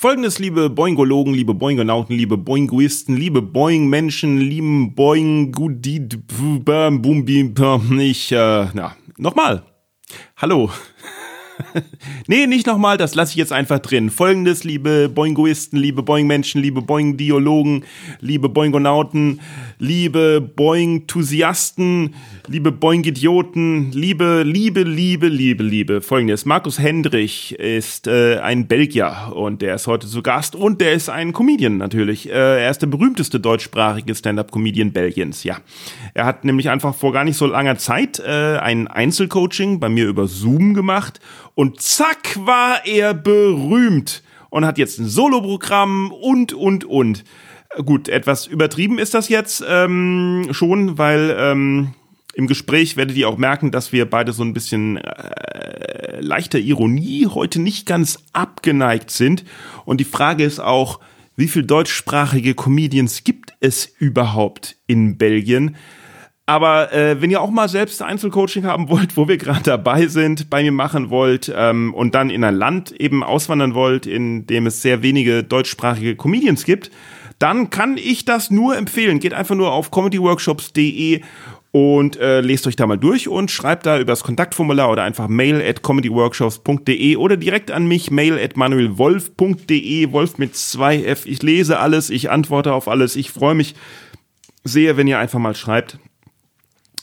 Folgendes, liebe Boingologen, liebe Boingonauten, liebe Boinguisten, liebe Boing-Menschen, lieben Boing, ich, äh, na, nochmal. Hallo. nee, nicht nochmal, das lasse ich jetzt einfach drin. Folgendes, liebe Boingoisten, liebe Boing-Menschen, liebe Boing-Diologen, liebe Boingonauten, liebe Boing-Thusiasten, liebe Boing-Idioten, liebe, liebe, liebe, liebe, liebe. Folgendes, Markus Hendrich ist äh, ein Belgier und der ist heute zu Gast und der ist ein Comedian natürlich. Äh, er ist der berühmteste deutschsprachige Stand-Up-Comedian Belgiens, ja. Er hat nämlich einfach vor gar nicht so langer Zeit äh, ein Einzelcoaching bei mir über Zoom gemacht und zack war er berühmt und hat jetzt ein Soloprogramm und, und, und. Gut, etwas übertrieben ist das jetzt ähm, schon, weil ähm, im Gespräch werdet ihr auch merken, dass wir beide so ein bisschen äh, leichter Ironie heute nicht ganz abgeneigt sind. Und die Frage ist auch, wie viel deutschsprachige Comedians gibt es überhaupt in Belgien? Aber äh, wenn ihr auch mal selbst Einzelcoaching haben wollt, wo wir gerade dabei sind, bei mir machen wollt ähm, und dann in ein Land eben auswandern wollt, in dem es sehr wenige deutschsprachige Comedians gibt, dann kann ich das nur empfehlen. Geht einfach nur auf comedyworkshops.de und äh, lest euch da mal durch und schreibt da übers Kontaktformular oder einfach mail at comedyworkshops.de oder direkt an mich mail at manuelwolf.de, Wolf mit zwei F. Ich lese alles, ich antworte auf alles. Ich freue mich sehr, wenn ihr einfach mal schreibt.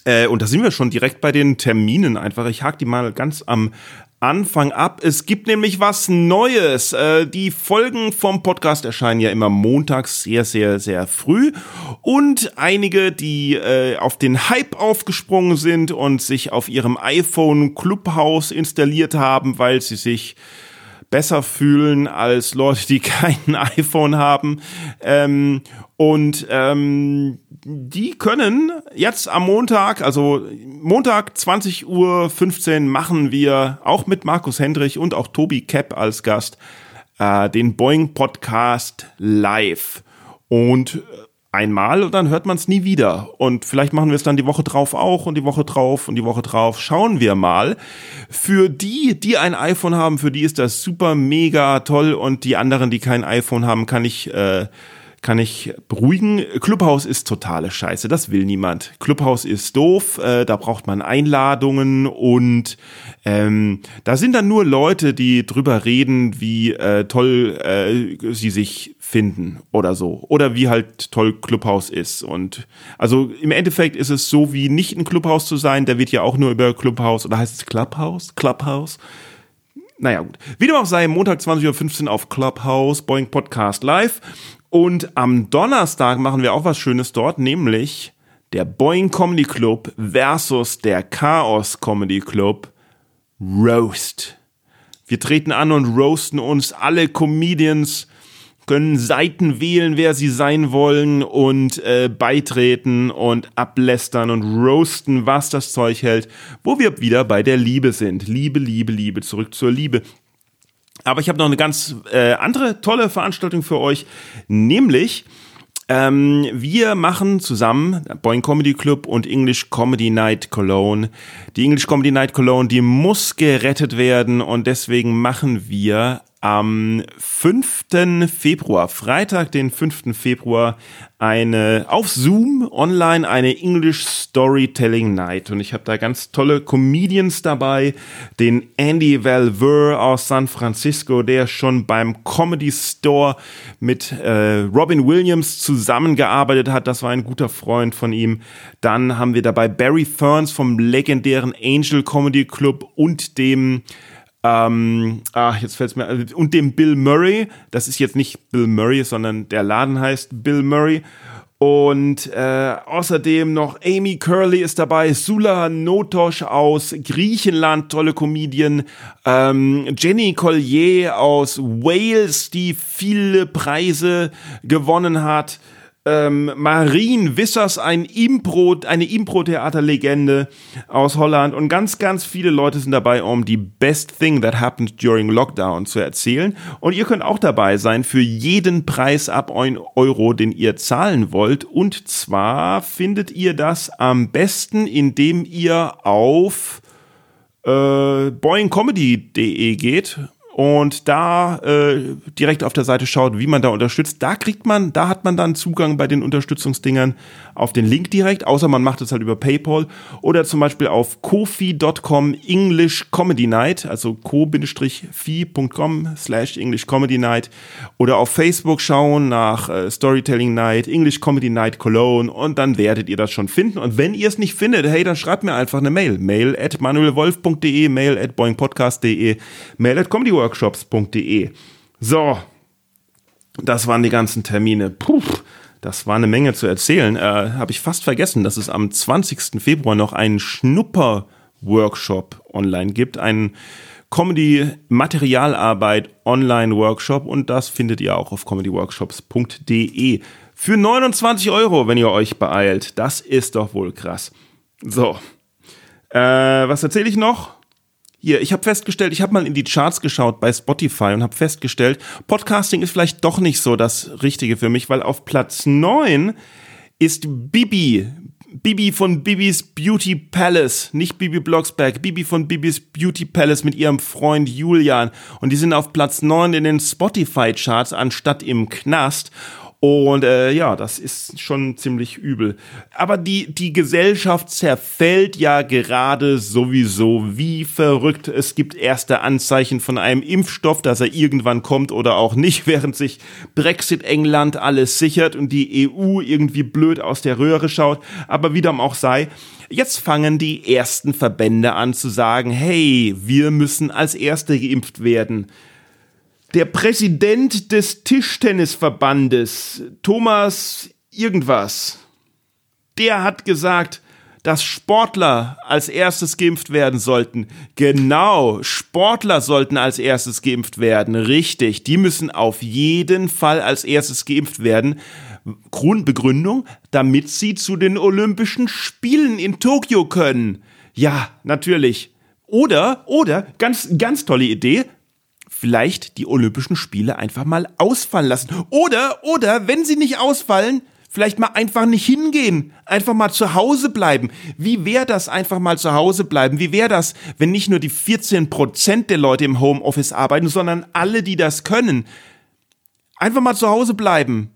Äh, und da sind wir schon direkt bei den Terminen einfach. Ich hake die mal ganz am Anfang ab. Es gibt nämlich was Neues. Äh, die Folgen vom Podcast erscheinen ja immer montags sehr, sehr, sehr früh. Und einige, die äh, auf den Hype aufgesprungen sind und sich auf ihrem iPhone Clubhouse installiert haben, weil sie sich besser fühlen als Leute, die kein iPhone haben. Ähm, und ähm, die können jetzt am Montag, also Montag 20 Uhr 15 machen wir auch mit Markus Hendrich und auch Tobi Kepp als Gast äh, den Boeing Podcast live. Und einmal und dann hört man es nie wieder. Und vielleicht machen wir es dann die Woche drauf auch und die Woche drauf und die Woche drauf. Schauen wir mal. Für die, die ein iPhone haben, für die ist das super mega toll und die anderen, die kein iPhone haben, kann ich äh, kann ich beruhigen. Clubhouse ist totale Scheiße, das will niemand. Clubhouse ist doof, äh, da braucht man Einladungen und ähm, da sind dann nur Leute, die drüber reden, wie äh, toll äh, sie sich finden oder so. Oder wie halt toll Clubhouse ist. Und also im Endeffekt ist es so, wie nicht ein Clubhouse zu sein, der wird ja auch nur über Clubhouse, oder heißt es Clubhouse? Clubhouse? Naja, gut. Wie dem auch sei, Montag 20.15 Uhr auf Clubhouse, Boeing Podcast Live. Und am Donnerstag machen wir auch was Schönes dort, nämlich der Boeing Comedy Club versus der Chaos Comedy Club Roast. Wir treten an und roasten uns alle Comedians, können Seiten wählen, wer sie sein wollen und äh, beitreten und ablästern und roasten, was das Zeug hält, wo wir wieder bei der Liebe sind. Liebe, Liebe, Liebe, zurück zur Liebe. Aber ich habe noch eine ganz äh, andere tolle Veranstaltung für euch, nämlich ähm, wir machen zusammen Boeing Comedy Club und English Comedy Night Cologne. Die English Comedy Night Cologne, die muss gerettet werden und deswegen machen wir am 5. Februar, Freitag, den 5. Februar, eine auf Zoom online eine English Storytelling Night und ich habe da ganz tolle Comedians dabei, den Andy Valver aus San Francisco, der schon beim Comedy Store mit äh, Robin Williams zusammengearbeitet hat, das war ein guter Freund von ihm. Dann haben wir dabei Barry Ferns vom legendären Angel Comedy Club und dem ähm, ah, jetzt fällt es mir. Und dem Bill Murray. Das ist jetzt nicht Bill Murray, sondern der Laden heißt Bill Murray. Und äh, außerdem noch Amy Curley ist dabei, Sula Notosh aus Griechenland, tolle Comedian, ähm, Jenny Collier aus Wales, die viele Preise gewonnen hat. Ähm, Marien Wissers, ein Impro, eine Impro-Theaterlegende aus Holland und ganz, ganz viele Leute sind dabei, um die Best Thing That Happened During Lockdown zu erzählen. Und ihr könnt auch dabei sein für jeden Preis ab 1 Euro, den ihr zahlen wollt. Und zwar findet ihr das am besten, indem ihr auf äh, boingcomedy.de geht und da äh, direkt auf der Seite schaut, wie man da unterstützt. Da kriegt man, da hat man dann Zugang bei den Unterstützungsdingern auf den Link direkt, außer man macht es halt über PayPal oder zum Beispiel auf kofi.com English Comedy Night, also ko-fi.com slash English Comedy Night oder auf Facebook schauen nach äh, Storytelling Night, English Comedy Night Cologne und dann werdet ihr das schon finden. Und wenn ihr es nicht findet, hey, dann schreibt mir einfach eine Mail. Mail at manuelwolf.de, mail at boingpodcast.de, mail at comedyworld workshops.de. So, das waren die ganzen Termine. Puh, das war eine Menge zu erzählen. Äh, Habe ich fast vergessen, dass es am 20. Februar noch einen Schnupper-Workshop online gibt. Einen Comedy-Materialarbeit Online-Workshop und das findet ihr auch auf comedyworkshops.de. Für 29 Euro, wenn ihr euch beeilt. Das ist doch wohl krass. So. Äh, was erzähle ich noch? Hier, ich habe festgestellt, ich habe mal in die Charts geschaut bei Spotify und habe festgestellt, Podcasting ist vielleicht doch nicht so das Richtige für mich, weil auf Platz 9 ist Bibi. Bibi von Bibis Beauty Palace, nicht Bibi Blocksberg, Bibi von Bibis Beauty Palace mit ihrem Freund Julian. Und die sind auf Platz 9 in den Spotify-Charts anstatt im Knast. Und äh, ja, das ist schon ziemlich übel. Aber die, die Gesellschaft zerfällt ja gerade sowieso wie verrückt. Es gibt erste Anzeichen von einem Impfstoff, dass er irgendwann kommt oder auch nicht, während sich Brexit England alles sichert und die EU irgendwie blöd aus der Röhre schaut. Aber wie dem auch sei, Jetzt fangen die ersten Verbände an zu sagen, hey, wir müssen als Erste geimpft werden. Der Präsident des Tischtennisverbandes, Thomas irgendwas, der hat gesagt, dass Sportler als erstes geimpft werden sollten. Genau, Sportler sollten als erstes geimpft werden. Richtig, die müssen auf jeden Fall als erstes geimpft werden. Grundbegründung, damit sie zu den Olympischen Spielen in Tokio können. Ja, natürlich. Oder, oder, ganz, ganz tolle Idee, vielleicht die Olympischen Spiele einfach mal ausfallen lassen. Oder, oder, wenn sie nicht ausfallen, vielleicht mal einfach nicht hingehen, einfach mal zu Hause bleiben. Wie wäre das einfach mal zu Hause bleiben? Wie wäre das, wenn nicht nur die 14 Prozent der Leute im Homeoffice arbeiten, sondern alle, die das können? Einfach mal zu Hause bleiben.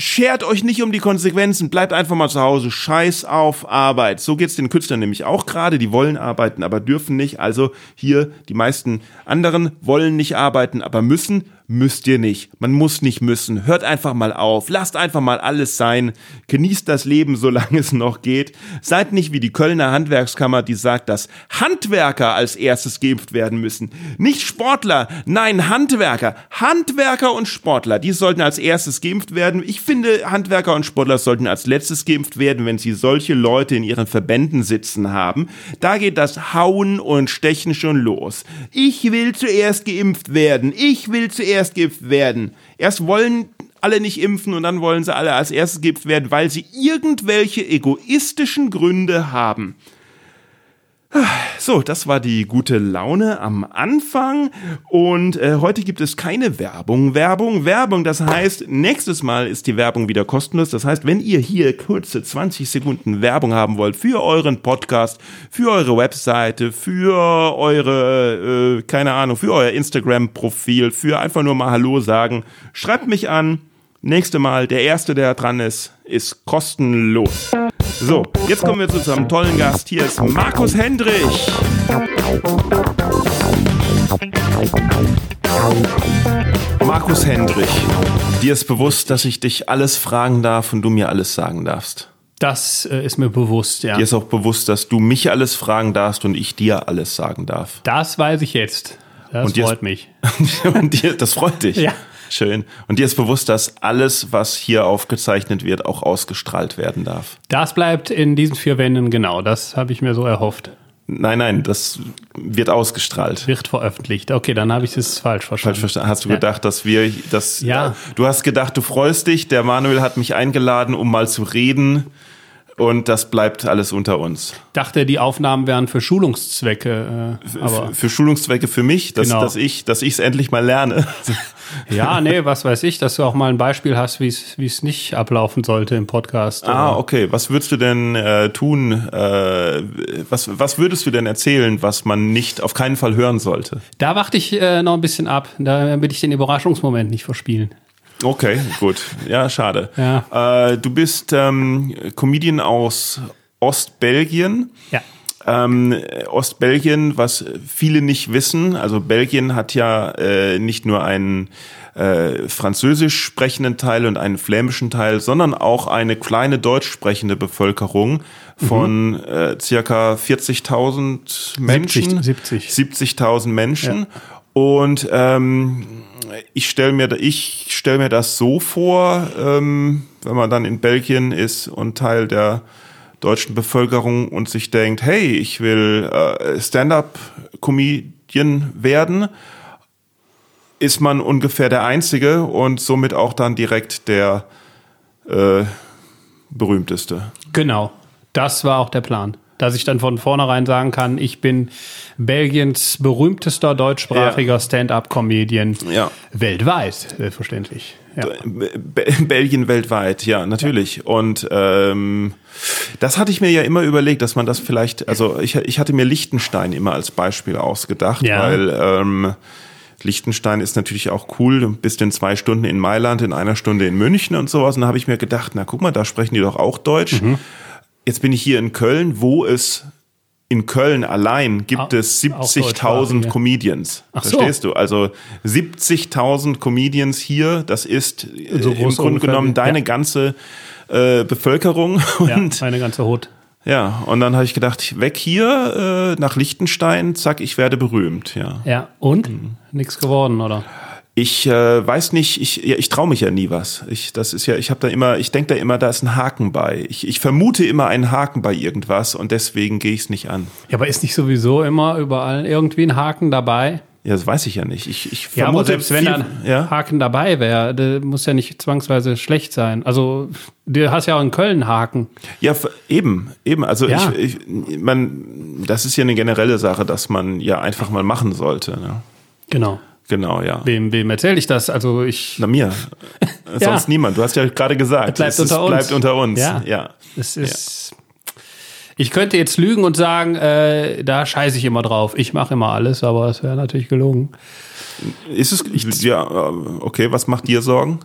Schert euch nicht um die Konsequenzen, bleibt einfach mal zu Hause. Scheiß auf Arbeit. So geht's den Künstlern nämlich auch gerade. Die wollen arbeiten, aber dürfen nicht. Also hier die meisten anderen wollen nicht arbeiten, aber müssen müsst ihr nicht. Man muss nicht müssen. Hört einfach mal auf. Lasst einfach mal alles sein. Genießt das Leben, solange es noch geht. Seid nicht wie die Kölner Handwerkskammer, die sagt, dass Handwerker als erstes geimpft werden müssen. Nicht Sportler, nein, Handwerker. Handwerker und Sportler, die sollten als erstes geimpft werden. Ich finde, Handwerker und Sportler sollten als letztes geimpft werden, wenn sie solche Leute in ihren Verbänden sitzen haben. Da geht das Hauen und Stechen schon los. Ich will zuerst geimpft werden. Ich will zuerst erst geimpft werden. Erst wollen alle nicht impfen und dann wollen sie alle als erstes geimpft werden, weil sie irgendwelche egoistischen Gründe haben. So, das war die gute Laune am Anfang und äh, heute gibt es keine Werbung. Werbung, Werbung, das heißt, nächstes Mal ist die Werbung wieder kostenlos. Das heißt, wenn ihr hier kurze 20 Sekunden Werbung haben wollt für euren Podcast, für eure Webseite, für eure, äh, keine Ahnung, für euer Instagram-Profil, für einfach nur mal Hallo sagen, schreibt mich an. Nächste Mal, der Erste, der dran ist, ist kostenlos. So, jetzt kommen wir zu unserem tollen Gast. Hier ist Markus Hendrich. Markus Hendrich, dir ist bewusst, dass ich dich alles fragen darf und du mir alles sagen darfst. Das äh, ist mir bewusst, ja. Dir ist auch bewusst, dass du mich alles fragen darfst und ich dir alles sagen darf. Das weiß ich jetzt. Das und freut mich. und dir, das freut dich. Ja. Schön. Und dir ist bewusst, dass alles, was hier aufgezeichnet wird, auch ausgestrahlt werden darf. Das bleibt in diesen vier Wänden genau. Das habe ich mir so erhofft. Nein, nein, das wird ausgestrahlt. Wird veröffentlicht. Okay, dann habe ich es falsch verstanden. Falsch verstanden. Hast du Ja. gedacht, dass wir das? Ja. Du hast gedacht, du freust dich. Der Manuel hat mich eingeladen, um mal zu reden. Und das bleibt alles unter uns. dachte, die Aufnahmen wären für Schulungszwecke. Äh, aber F- für Schulungszwecke für mich, dass, Genau. dass ich, dass ich es endlich mal lerne. ja, nee, was weiß ich, dass du auch mal ein Beispiel hast, wie es nicht ablaufen sollte im Podcast. Ah, okay. Was würdest du denn äh, tun? Äh, was, was würdest du denn erzählen, was man nicht auf keinen Fall hören sollte? Da warte ich äh, noch ein bisschen ab. Da will ich den Überraschungsmoment nicht verspielen. Okay, gut. Ja, schade. Ja. Äh, du bist ähm, Comedian aus Ostbelgien. Ja. Ähm, Ostbelgien, was viele nicht wissen, also Belgien hat ja äh, nicht nur einen äh, französisch sprechenden Teil und einen flämischen Teil, sondern auch eine kleine deutsch sprechende Bevölkerung von äh, circa 40.000 Menschen. 70. 70.000 Menschen. Und ähm, ich stelle mir, ich stell mir das so vor, ähm, wenn man dann in Belgien ist und Teil der deutschen Bevölkerung und sich denkt, hey, ich will äh, Stand-up-Comedian werden, ist man ungefähr der Einzige und somit auch dann direkt der äh, berühmteste. Genau. Das war auch der Plan. Dass ich dann von vornherein sagen kann, ich bin Belgiens berühmtester deutschsprachiger Stand-up-Comedian Ja. weltweit, selbstverständlich. Ja. Be Belgien weltweit, ja, natürlich. Und ähm, das hatte ich mir ja immer überlegt, dass man das vielleicht, also ich, ich hatte mir Liechtenstein immer als Beispiel ausgedacht, Ja. weil ähm, Liechtenstein ist natürlich auch cool. Du bist in zwei Stunden in Mailand, in einer Stunde in München und sowas. Und da habe ich mir gedacht, na guck mal, da sprechen die doch auch Deutsch. Mhm. Jetzt bin ich hier in Köln, wo es in Köln allein gibt Auch- es auch 70.000 deutschsprachige. Comedians. Ach so. Verstehst du? Also 70.000 Comedians hier, das ist äh, So im groß Grunde genommen deine ja. ganze äh, Bevölkerung. ja, Und meine ganze Hut. ja, und dann habe ich gedacht, weg hier äh, nach Liechtenstein, zack, ich werde berühmt. Ja. Ja, und? Mhm. Nix geworden, oder? Ich äh, weiß nicht, ich, ja, ich traue mich ja nie was. Ich, das ist ja, ich habe da immer, ich denke da immer, da ist ein Haken bei. Ich, ich vermute immer einen Haken bei irgendwas und deswegen gehe ich es nicht an. Ja, aber ist nicht sowieso immer überall irgendwie ein Haken dabei? Ja, das weiß ich ja nicht. Ich, ich Ja, aber selbst wenn viel- da ein ja? Haken dabei wäre, der muss ja nicht zwangsweise schlecht sein. Also, du hast ja auch in Köln einen Haken. Ja, eben, eben. Also Ja. ich, ich, man, das ist ja eine generelle Sache, dass man ja einfach mal machen sollte. Ne? Genau. Genau, ja. Wem, wem erzähle ich das? Also ich. Na mir. Sonst niemand. Du hast ja gerade gesagt, Bleibt es unter uns. bleibt unter uns. Ja. ja. Es ist. Ich könnte jetzt lügen und sagen, äh, da scheiße ich immer drauf. Ich mache immer alles, aber es wäre natürlich gelungen. Ist es, ja, äh, okay, was macht dir Sorgen?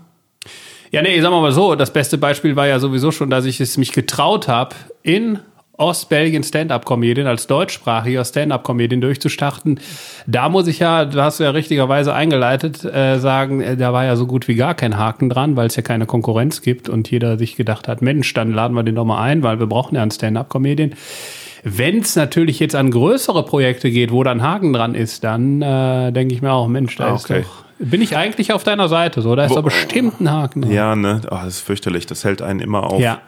Ja, nee, sagen wir mal so, das beste Beispiel war ja sowieso schon, dass ich es mich getraut habe, in Ostbelgien Stand-Up-Comedian, als deutschsprachiger Stand-Up-Comedian durchzustarten. Da muss ich ja, da hast du ja richtigerweise eingeleitet, äh, sagen, äh, da war ja so gut wie gar kein Haken dran, weil es ja keine Konkurrenz gibt und jeder sich gedacht hat, Mensch, dann laden wir den doch mal ein, weil wir brauchen ja einen Stand-Up-Comedian. Wenn es natürlich jetzt an größere Projekte geht, wo dann Haken dran ist, dann äh, denke ich mir auch, Mensch, da Ah, ist okay. doch, bin ich eigentlich auf deiner Seite, so, da ist doch bestimmt ein Haken dran. Ja, ne, oh, das ist fürchterlich. Das hält einen immer auf. Ja.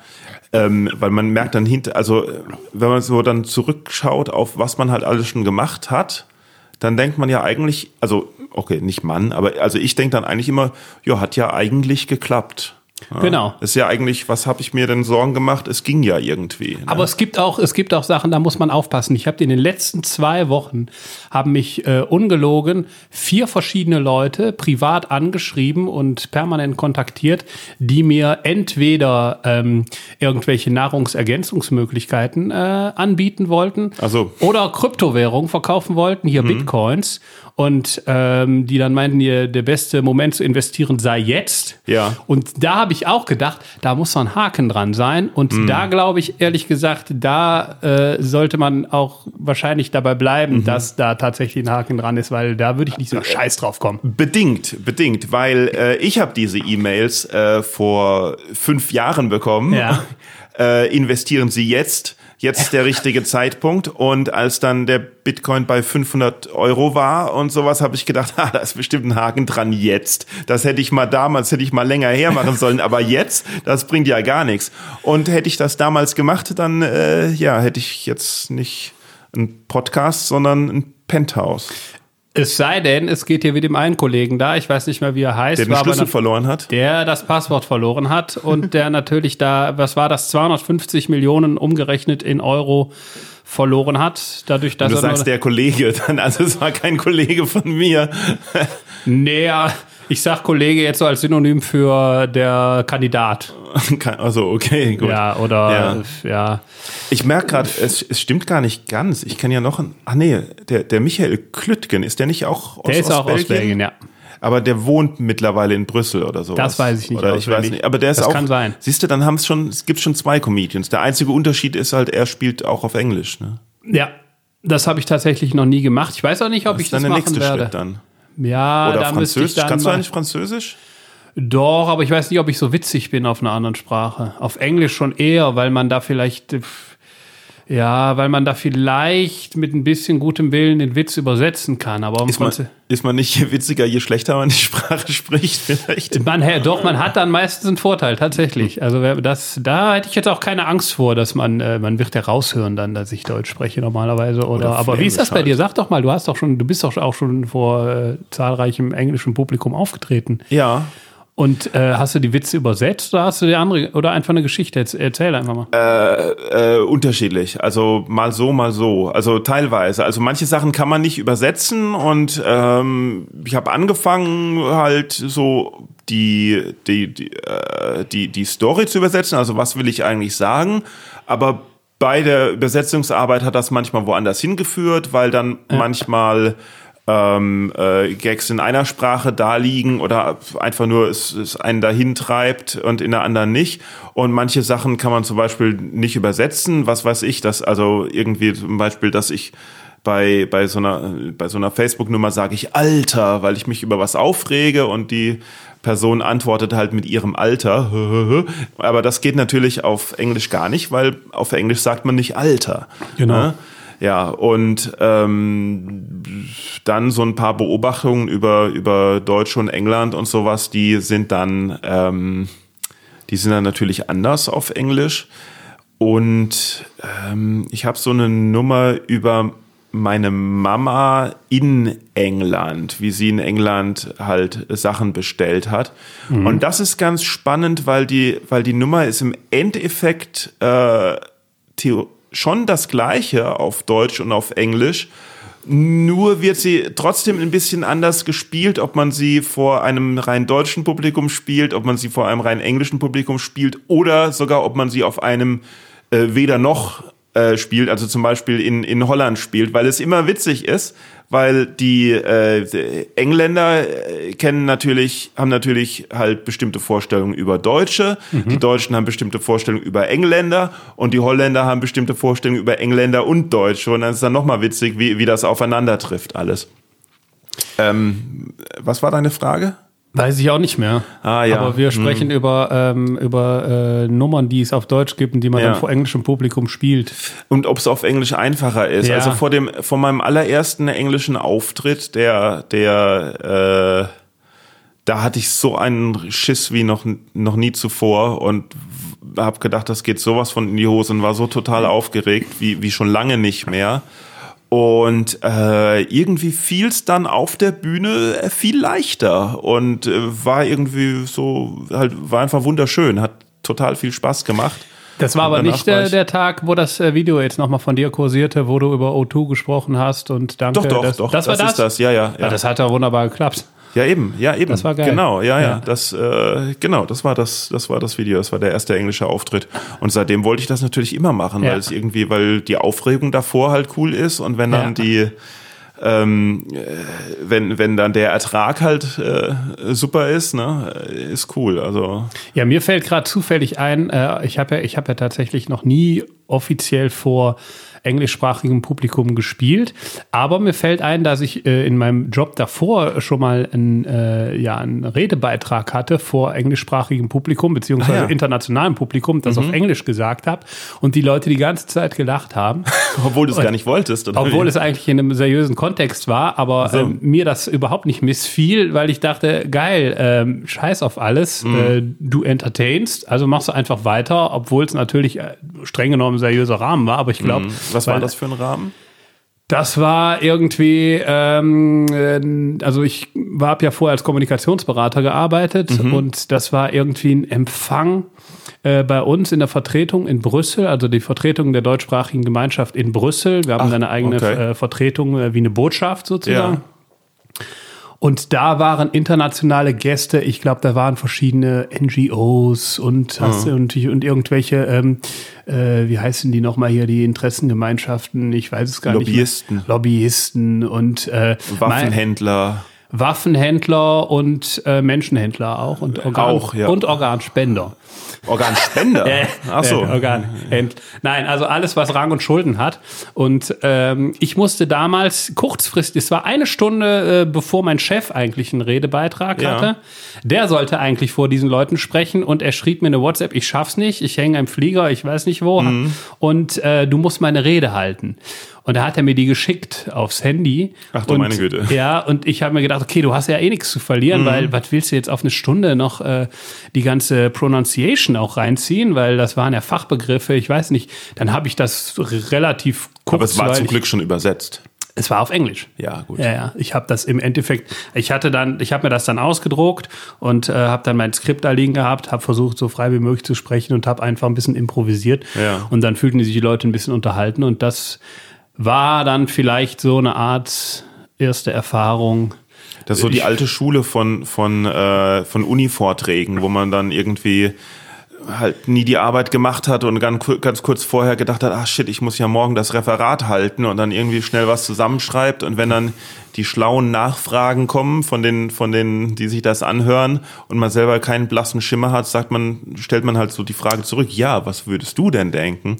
Ähm, weil man merkt dann hinter, also wenn man so dann zurückschaut auf was man halt alles schon gemacht hat, dann denkt man ja eigentlich, also okay, nicht Mann, aber also ich denke dann eigentlich immer, ja, hat ja eigentlich geklappt. Genau. Ist ja eigentlich, was habe ich mir denn Sorgen gemacht? Es ging ja irgendwie. Ne? Aber es gibt auch, es gibt auch Sachen, da muss man aufpassen. Ich habe in den letzten zwei Wochen haben mich äh, ungelogen vier verschiedene Leute privat angeschrieben und permanent kontaktiert, die mir entweder ähm, irgendwelche Nahrungsergänzungsmöglichkeiten äh, anbieten wollten Ach so. oder Kryptowährung verkaufen wollten, Mhm. hier Bitcoins. Und ähm, die dann meinten, ihr, der beste Moment zu investieren sei jetzt. Ja. Und da habe ich auch gedacht, da muss noch ein Haken dran sein. Und Mhm. da glaube ich, ehrlich gesagt, da äh, sollte man auch wahrscheinlich dabei Mhm. bleiben, dass da tatsächlich ein Haken dran ist, weil da würde ich nicht so scheiß drauf kommen. Bedingt, bedingt, weil äh, ich habe diese E-Mails äh, vor fünf Jahren bekommen. Ja. Äh, investieren Sie jetzt. Jetzt ist der richtige Zeitpunkt. Und als dann der Bitcoin bei 500 Euro war und sowas, habe ich gedacht, ah, da ist bestimmt ein Haken dran jetzt. Das hätte ich mal damals, hätte ich mal länger hermachen sollen. Aber jetzt, das bringt ja gar nichts. Und hätte ich das damals gemacht, dann äh, ja, hätte ich jetzt nicht ein Podcast, sondern ein Penthouse. Es sei denn, es geht hier wie dem einen Kollegen da, ich weiß nicht mehr, wie er heißt, Der den Schlüssel eine- verloren hat. der das Passwort verloren hat und der natürlich da, was war das, 250 Millionen umgerechnet in Euro verloren hat, dadurch, dass Du er sagst der Kollege, dann, also es war kein Kollege von mir. näher, ich sag Kollege jetzt so als Synonym für der Kandidat. Also, okay, gut. Ja, oder Ja. ja. Ich merke gerade, es, es stimmt gar nicht ganz. Ich kenne ja noch einen. Ach nee, der, der Michael Klüttgen, ist der nicht auch aus, Der ist auch aus Belgien, ja. Aber der wohnt mittlerweile in Brüssel oder so. Das weiß ich nicht Oder ich weiß nicht. Aber der ist Das auch. kann sein. Siehst du, dann haben es schon, es gibt schon zwei Comedians. Der einzige Unterschied ist halt, er spielt auch auf Englisch. Ne? Ja, das habe ich tatsächlich noch nie gemacht. Ich weiß auch nicht, ob Das ich das der machen nächste werde. Schritt dann. Ja, Oder da müsste ich Französisch. dann Kannst du eigentlich Französisch? Doch, aber ich weiß nicht, ob ich so witzig bin auf einer anderen Sprache. Auf Englisch schon eher, weil man da vielleicht, äh, ja, weil man da vielleicht mit ein bisschen gutem Willen den Witz übersetzen kann. Aber im Ist man, ist man nicht je witziger, je schlechter man die Sprache spricht, vielleicht? man, hä, doch, man hat dann meistens einen Vorteil, tatsächlich. Also wer- das, da hätte ich jetzt auch keine Angst vor, dass man, äh, man wird ja raushören dann, dass ich Deutsch spreche normalerweise. Oder, Oder aber wie ist das bei dir? Sag doch mal, du hast doch schon, du bist doch auch schon vor äh, zahlreichem englischen Publikum aufgetreten. Ja. Und äh, hast du die Witze übersetzt oder hast du die andere oder einfach eine Geschichte? Erz- Erzähl einfach mal. Äh, unterschiedlich. Also mal so, mal so. Also teilweise. Also manche Sachen kann man nicht übersetzen und ähm, ich habe angefangen halt so die die die, äh, die die Story zu übersetzen. Also was will ich eigentlich sagen? Aber bei der Übersetzungsarbeit hat das manchmal woanders hingeführt, weil dann manchmal ähm, äh, Gags in einer Sprache da liegen oder einfach nur es, es einen dahin treibt und in der anderen nicht. Und manche Sachen kann man zum Beispiel nicht übersetzen. Was weiß ich, dass also irgendwie zum Beispiel, dass ich bei, bei so einer, bei so einer Facebook-Nummer sage ich Alter, weil ich mich über was aufrege und die Person antwortet halt mit ihrem Alter. Aber das geht natürlich auf Englisch gar nicht, weil auf Englisch sagt man nicht Alter. Genau. Ne? Ja, und ähm, dann so ein paar Beobachtungen über, über Deutsch und England und sowas, die sind dann, ähm, die sind dann natürlich anders auf Englisch. Und ähm, ich habe so eine Nummer über meine Mama in England, wie sie in England halt Sachen bestellt hat. Und das ist ganz spannend, weil die, weil die Nummer ist im Endeffekt äh, theo schon das gleiche auf Deutsch und auf Englisch. Nur wird sie trotzdem ein bisschen anders gespielt, ob man sie vor einem rein deutschen Publikum spielt, ob man sie vor einem rein englischen Publikum spielt oder sogar, ob man sie auf einem äh, weder noch äh, spielt, also zum Beispiel in, in Holland spielt, weil es immer witzig ist, weil die, äh, die Engländer äh, kennen natürlich, haben natürlich halt bestimmte Vorstellungen über Deutsche, die Deutschen haben bestimmte Vorstellungen über Engländer und die Holländer haben bestimmte Vorstellungen über Engländer und Deutsche und dann ist dann nochmal witzig, wie, wie das aufeinander trifft alles. Ähm, was war deine Frage? Weiß ich auch nicht mehr. Ah, ja. Aber wir sprechen über, ähm, über äh, Nummern, die es auf Deutsch gibt und die man Ja. dann vor englischem Publikum spielt. Und ob es auf Englisch einfacher ist. Ja. Also vor dem, vor meinem allerersten englischen Auftritt, der, der, äh, da hatte ich so einen Schiss wie noch, noch nie zuvor und habe gedacht, das geht sowas von in die Hose und war so total aufgeregt, wie, wie schon lange nicht mehr. Und äh, irgendwie fiel es dann auf der Bühne äh, viel leichter und äh, war irgendwie so, halt, war einfach wunderschön, hat total viel Spaß gemacht. Das war aber nicht äh, der Tag, wo das äh, Video jetzt nochmal von dir kursierte, wo du über O2 gesprochen hast und danke. Doch, doch, das, doch, Das war das? ist das, ja, ja. Ja, ja. das hat ja wunderbar geklappt. Ja, eben, ja, eben. Das war geil. Genau, ja, ja. Ja. Das, äh, genau, das war das, das war das Video. Das war der erste englische Auftritt. Und seitdem wollte ich das natürlich immer machen, Ja. weil es irgendwie, weil die Aufregung davor halt cool ist und wenn dann Ja. die, ähm, äh, wenn, wenn dann der Ertrag halt äh, super ist, ne, äh, ist cool. Also Ja, mir fällt gerade zufällig ein, äh, ich habe ja, ich habe ja tatsächlich noch nie offiziell vor englischsprachigem Publikum gespielt, aber mir fällt ein, dass ich äh, in meinem Job davor schon mal einen, äh, ja, einen Redebeitrag hatte vor englischsprachigem Publikum beziehungsweise Ah, ja. Mhm. internationalem Publikum, das auf Englisch gesagt habe und die Leute die ganze Zeit gelacht haben. obwohl du es gar nicht wolltest, oder? Obwohl wie? es eigentlich in einem seriösen Kontext war, aber so. ähm, mir das überhaupt nicht missfiel, weil ich dachte, geil, ähm, scheiß auf alles, Mhm. äh, du entertainst, also machst du einfach weiter, obwohl es natürlich äh, streng genommen ein seriöser Rahmen war, aber ich glaube, Mhm. Was war das für ein Rahmen? Das war irgendwie, ähm, äh, also ich habe ja vorher als Kommunikationsberater gearbeitet Mhm. und das war irgendwie ein Empfang äh, bei uns in der Vertretung in Brüssel, also die Vertretung der deutschsprachigen Gemeinschaft in Brüssel. Wir haben Ach, eine eigene okay. äh, Vertretung äh, wie eine Botschaft sozusagen. Ja. Und da waren internationale Gäste, ich glaube, da waren verschiedene NGOs und, hast, und, und irgendwelche, ähm, äh, wie heißen die nochmal hier, die Interessengemeinschaften, ich weiß es gar Lobbyisten. nicht. mehr. Lobbyisten und äh, Waffenhändler. Waffenhändler und äh, Menschenhändler auch und, Organ Auch, ja. und Organspender. Organspender. Ach so. Äh, Organhändler. Nein, also alles, was Rang und Schulden hat. Und ähm, ich musste damals kurzfristig, es war eine Stunde, äh, bevor mein Chef eigentlich einen Redebeitrag Ja. hatte. Der sollte eigentlich vor diesen Leuten sprechen und er schrieb mir eine WhatsApp, ich schaff's nicht, ich hänge im Flieger, ich weiß nicht wo. Mhm. Und äh, du musst meine Rede halten. Und da hat er mir die geschickt aufs Handy. Ach du und, meine Güte. Ja, und ich habe mir gedacht, okay, du hast ja eh nichts zu verlieren, Mhm. weil was willst du jetzt auf eine Stunde noch äh, die ganze Pronunciation auch reinziehen, weil das waren ja Fachbegriffe, ich weiß nicht. Dann habe ich das relativ kurz. Aber es war zum Glück schon übersetzt. Es war auf Englisch. Ja, gut. Ja, ja. Ich habe das im Endeffekt, ich hatte dann, ich habe mir das dann ausgedruckt und äh, habe dann mein Skript da liegen gehabt, habe versucht, so frei wie möglich zu sprechen und habe einfach ein bisschen improvisiert. Ja. Und dann fühlten sich die Leute ein bisschen unterhalten und das war dann vielleicht so eine Art erste Erfahrung. Das ist so die alte Schule von, von, äh, von Uni-Vorträgen, wo man dann irgendwie halt nie die Arbeit gemacht hat und ganz, ganz kurz vorher gedacht hat, ach shit, ich muss ja morgen das Referat halten und dann irgendwie schnell was zusammenschreibt und wenn dann die schlauen Nachfragen kommen von den, von denen, die sich das anhören und man selber keinen blassen Schimmer hat, sagt man, stellt man halt so die Frage zurück, ja, was würdest du denn denken?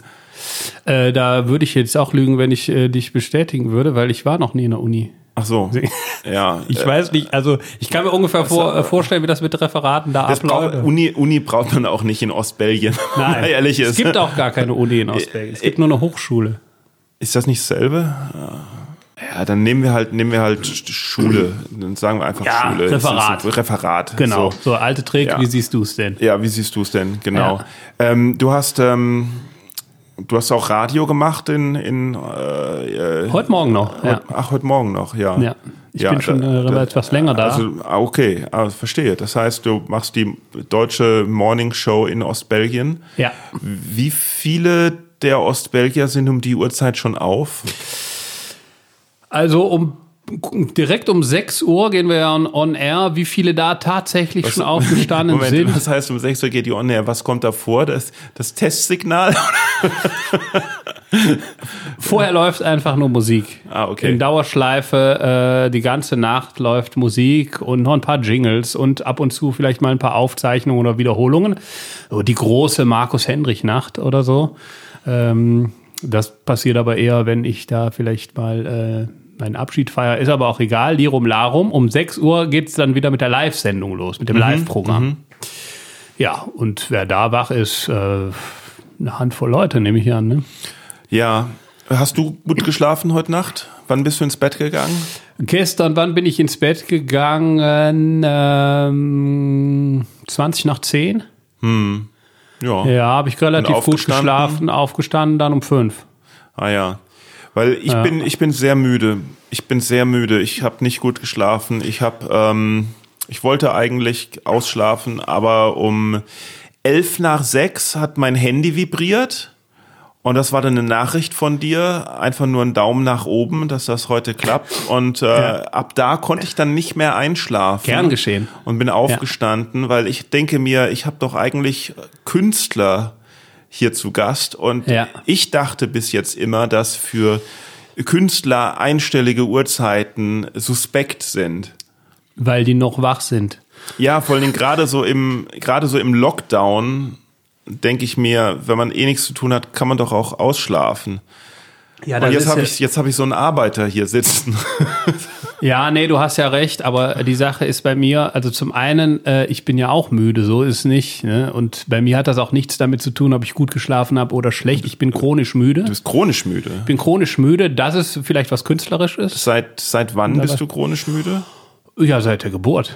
Äh, da würde ich jetzt auch lügen, wenn ich äh, dich bestätigen würde, weil ich war noch nie in der Uni. Ach so, ja. Ich äh, weiß nicht, also ich kann mir ungefähr vor, äh, vorstellen, wie das mit Referaten da abläuft. Uni, Uni braucht man auch nicht in Ostbelgien, man ehrlich ist. es gibt auch gar keine Uni in Ostbelgien. Es gibt nur eine Hochschule. Ist das nicht dasselbe? Ja, dann nehmen wir halt, nehmen wir halt Sch- Schule. Dann sagen wir einfach Ja, Schule. Referat. Referat. Genau, So. so, alte Trick, Ja. wie siehst du es denn? Ja, wie siehst du es denn? Genau. Ja. Ähm, du hast, ähm, du hast auch Radio gemacht in, in äh, äh, Heute Morgen noch. Ja. ach, heute Morgen noch, ja. ja. Ich bin schon da- äh, da- etwas länger da. Also, ah, okay, ah, verstehe. Das heißt, du machst die deutsche Morning Show in Ostbelgien. ja. Wie viele der Ostbelgier sind um die Uhrzeit schon auf? Also um direkt um 6 Uhr gehen wir ja on, on air. Wie viele da tatsächlich schon aufgestanden Moment, sind? was heißt um 6 Uhr geht die on air? Was kommt da vor? Das, das Testsignal? Vorher läuft einfach nur Musik. Ah, okay. In Dauerschleife, äh, die ganze Nacht läuft Musik und noch ein paar Jingles und ab und zu vielleicht mal ein paar Aufzeichnungen oder Wiederholungen. So die große Markus-Hendrich-Nacht oder so. Ähm, das passiert aber eher, wenn ich da vielleicht mal äh, meinen Abschied feiere. Ist aber auch egal. Lirum Larum. Um 6 Uhr geht's dann wieder mit der Live-Sendung los, mit dem Live-Programm. Ja, und wer da wach ist, äh, eine Handvoll Leute, nehme ich an. Ne? Ja. Hast du gut geschlafen heute Nacht? Wann bist du ins Bett gegangen? Gestern, wann bin ich ins Bett gegangen? Ähm, 20 nach 10. Ja. Ja, habe ich relativ gut geschlafen, aufgestanden dann um 5. Ah ja. Weil ich bin ich bin sehr müde. Ich bin sehr müde. Ich habe nicht gut geschlafen. Ich habe ähm, ich wollte eigentlich ausschlafen, aber um elf nach sechs hat mein Handy vibriert. Und das war dann eine Nachricht von dir, einfach nur ein Daumen nach oben, dass das heute klappt. Und äh, ab da konnte ich dann nicht mehr einschlafen. Gern geschehen. Und bin aufgestanden, weil ich denke mir, ich habe doch eigentlich Künstler hier zu Gast. Und Ja. ich dachte bis jetzt immer, dass für Künstler einstellige Uhrzeiten suspekt sind. Weil die noch wach sind. Ja, vor allen Dingen gerade so im, gerade so im Lockdown denke ich mir, wenn man eh nichts zu tun hat, kann man doch auch ausschlafen. Ja, Und jetzt habe ich, jetzt habe ich so einen Arbeiter hier sitzen. Ja, nee, du hast ja recht, aber die Sache ist bei mir, also zum einen, äh, ich bin ja auch müde, so ist nicht. Ne? Und bei mir hat das auch nichts damit zu tun, ob ich gut geschlafen habe oder schlecht. Ich bin chronisch müde. Du bist chronisch müde. Ich bin chronisch müde, das ist vielleicht was künstlerisch ist. Seit, seit wann bist du chronisch müde? Ja, seit der Geburt.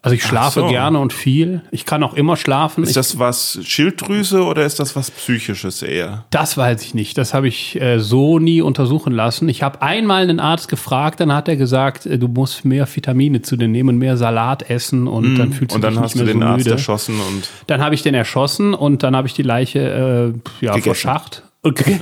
Also ich schlafe so. gerne und viel. Ich kann auch immer schlafen. Ist ich, das was Schilddrüse oder ist das was Psychisches eher? das weiß ich nicht. Das habe ich äh, so nie untersuchen lassen. Ich habe einmal einen Arzt gefragt, dann hat er gesagt, äh, du musst mehr Vitamine zu dir nehmen und mehr Salat essen und dann fühlst Und du dann dich hast nicht du mehr den so Arzt müde. erschossen und Dann habe ich den erschossen und dann habe ich die Leiche äh, ja, verscharrt. Und ge-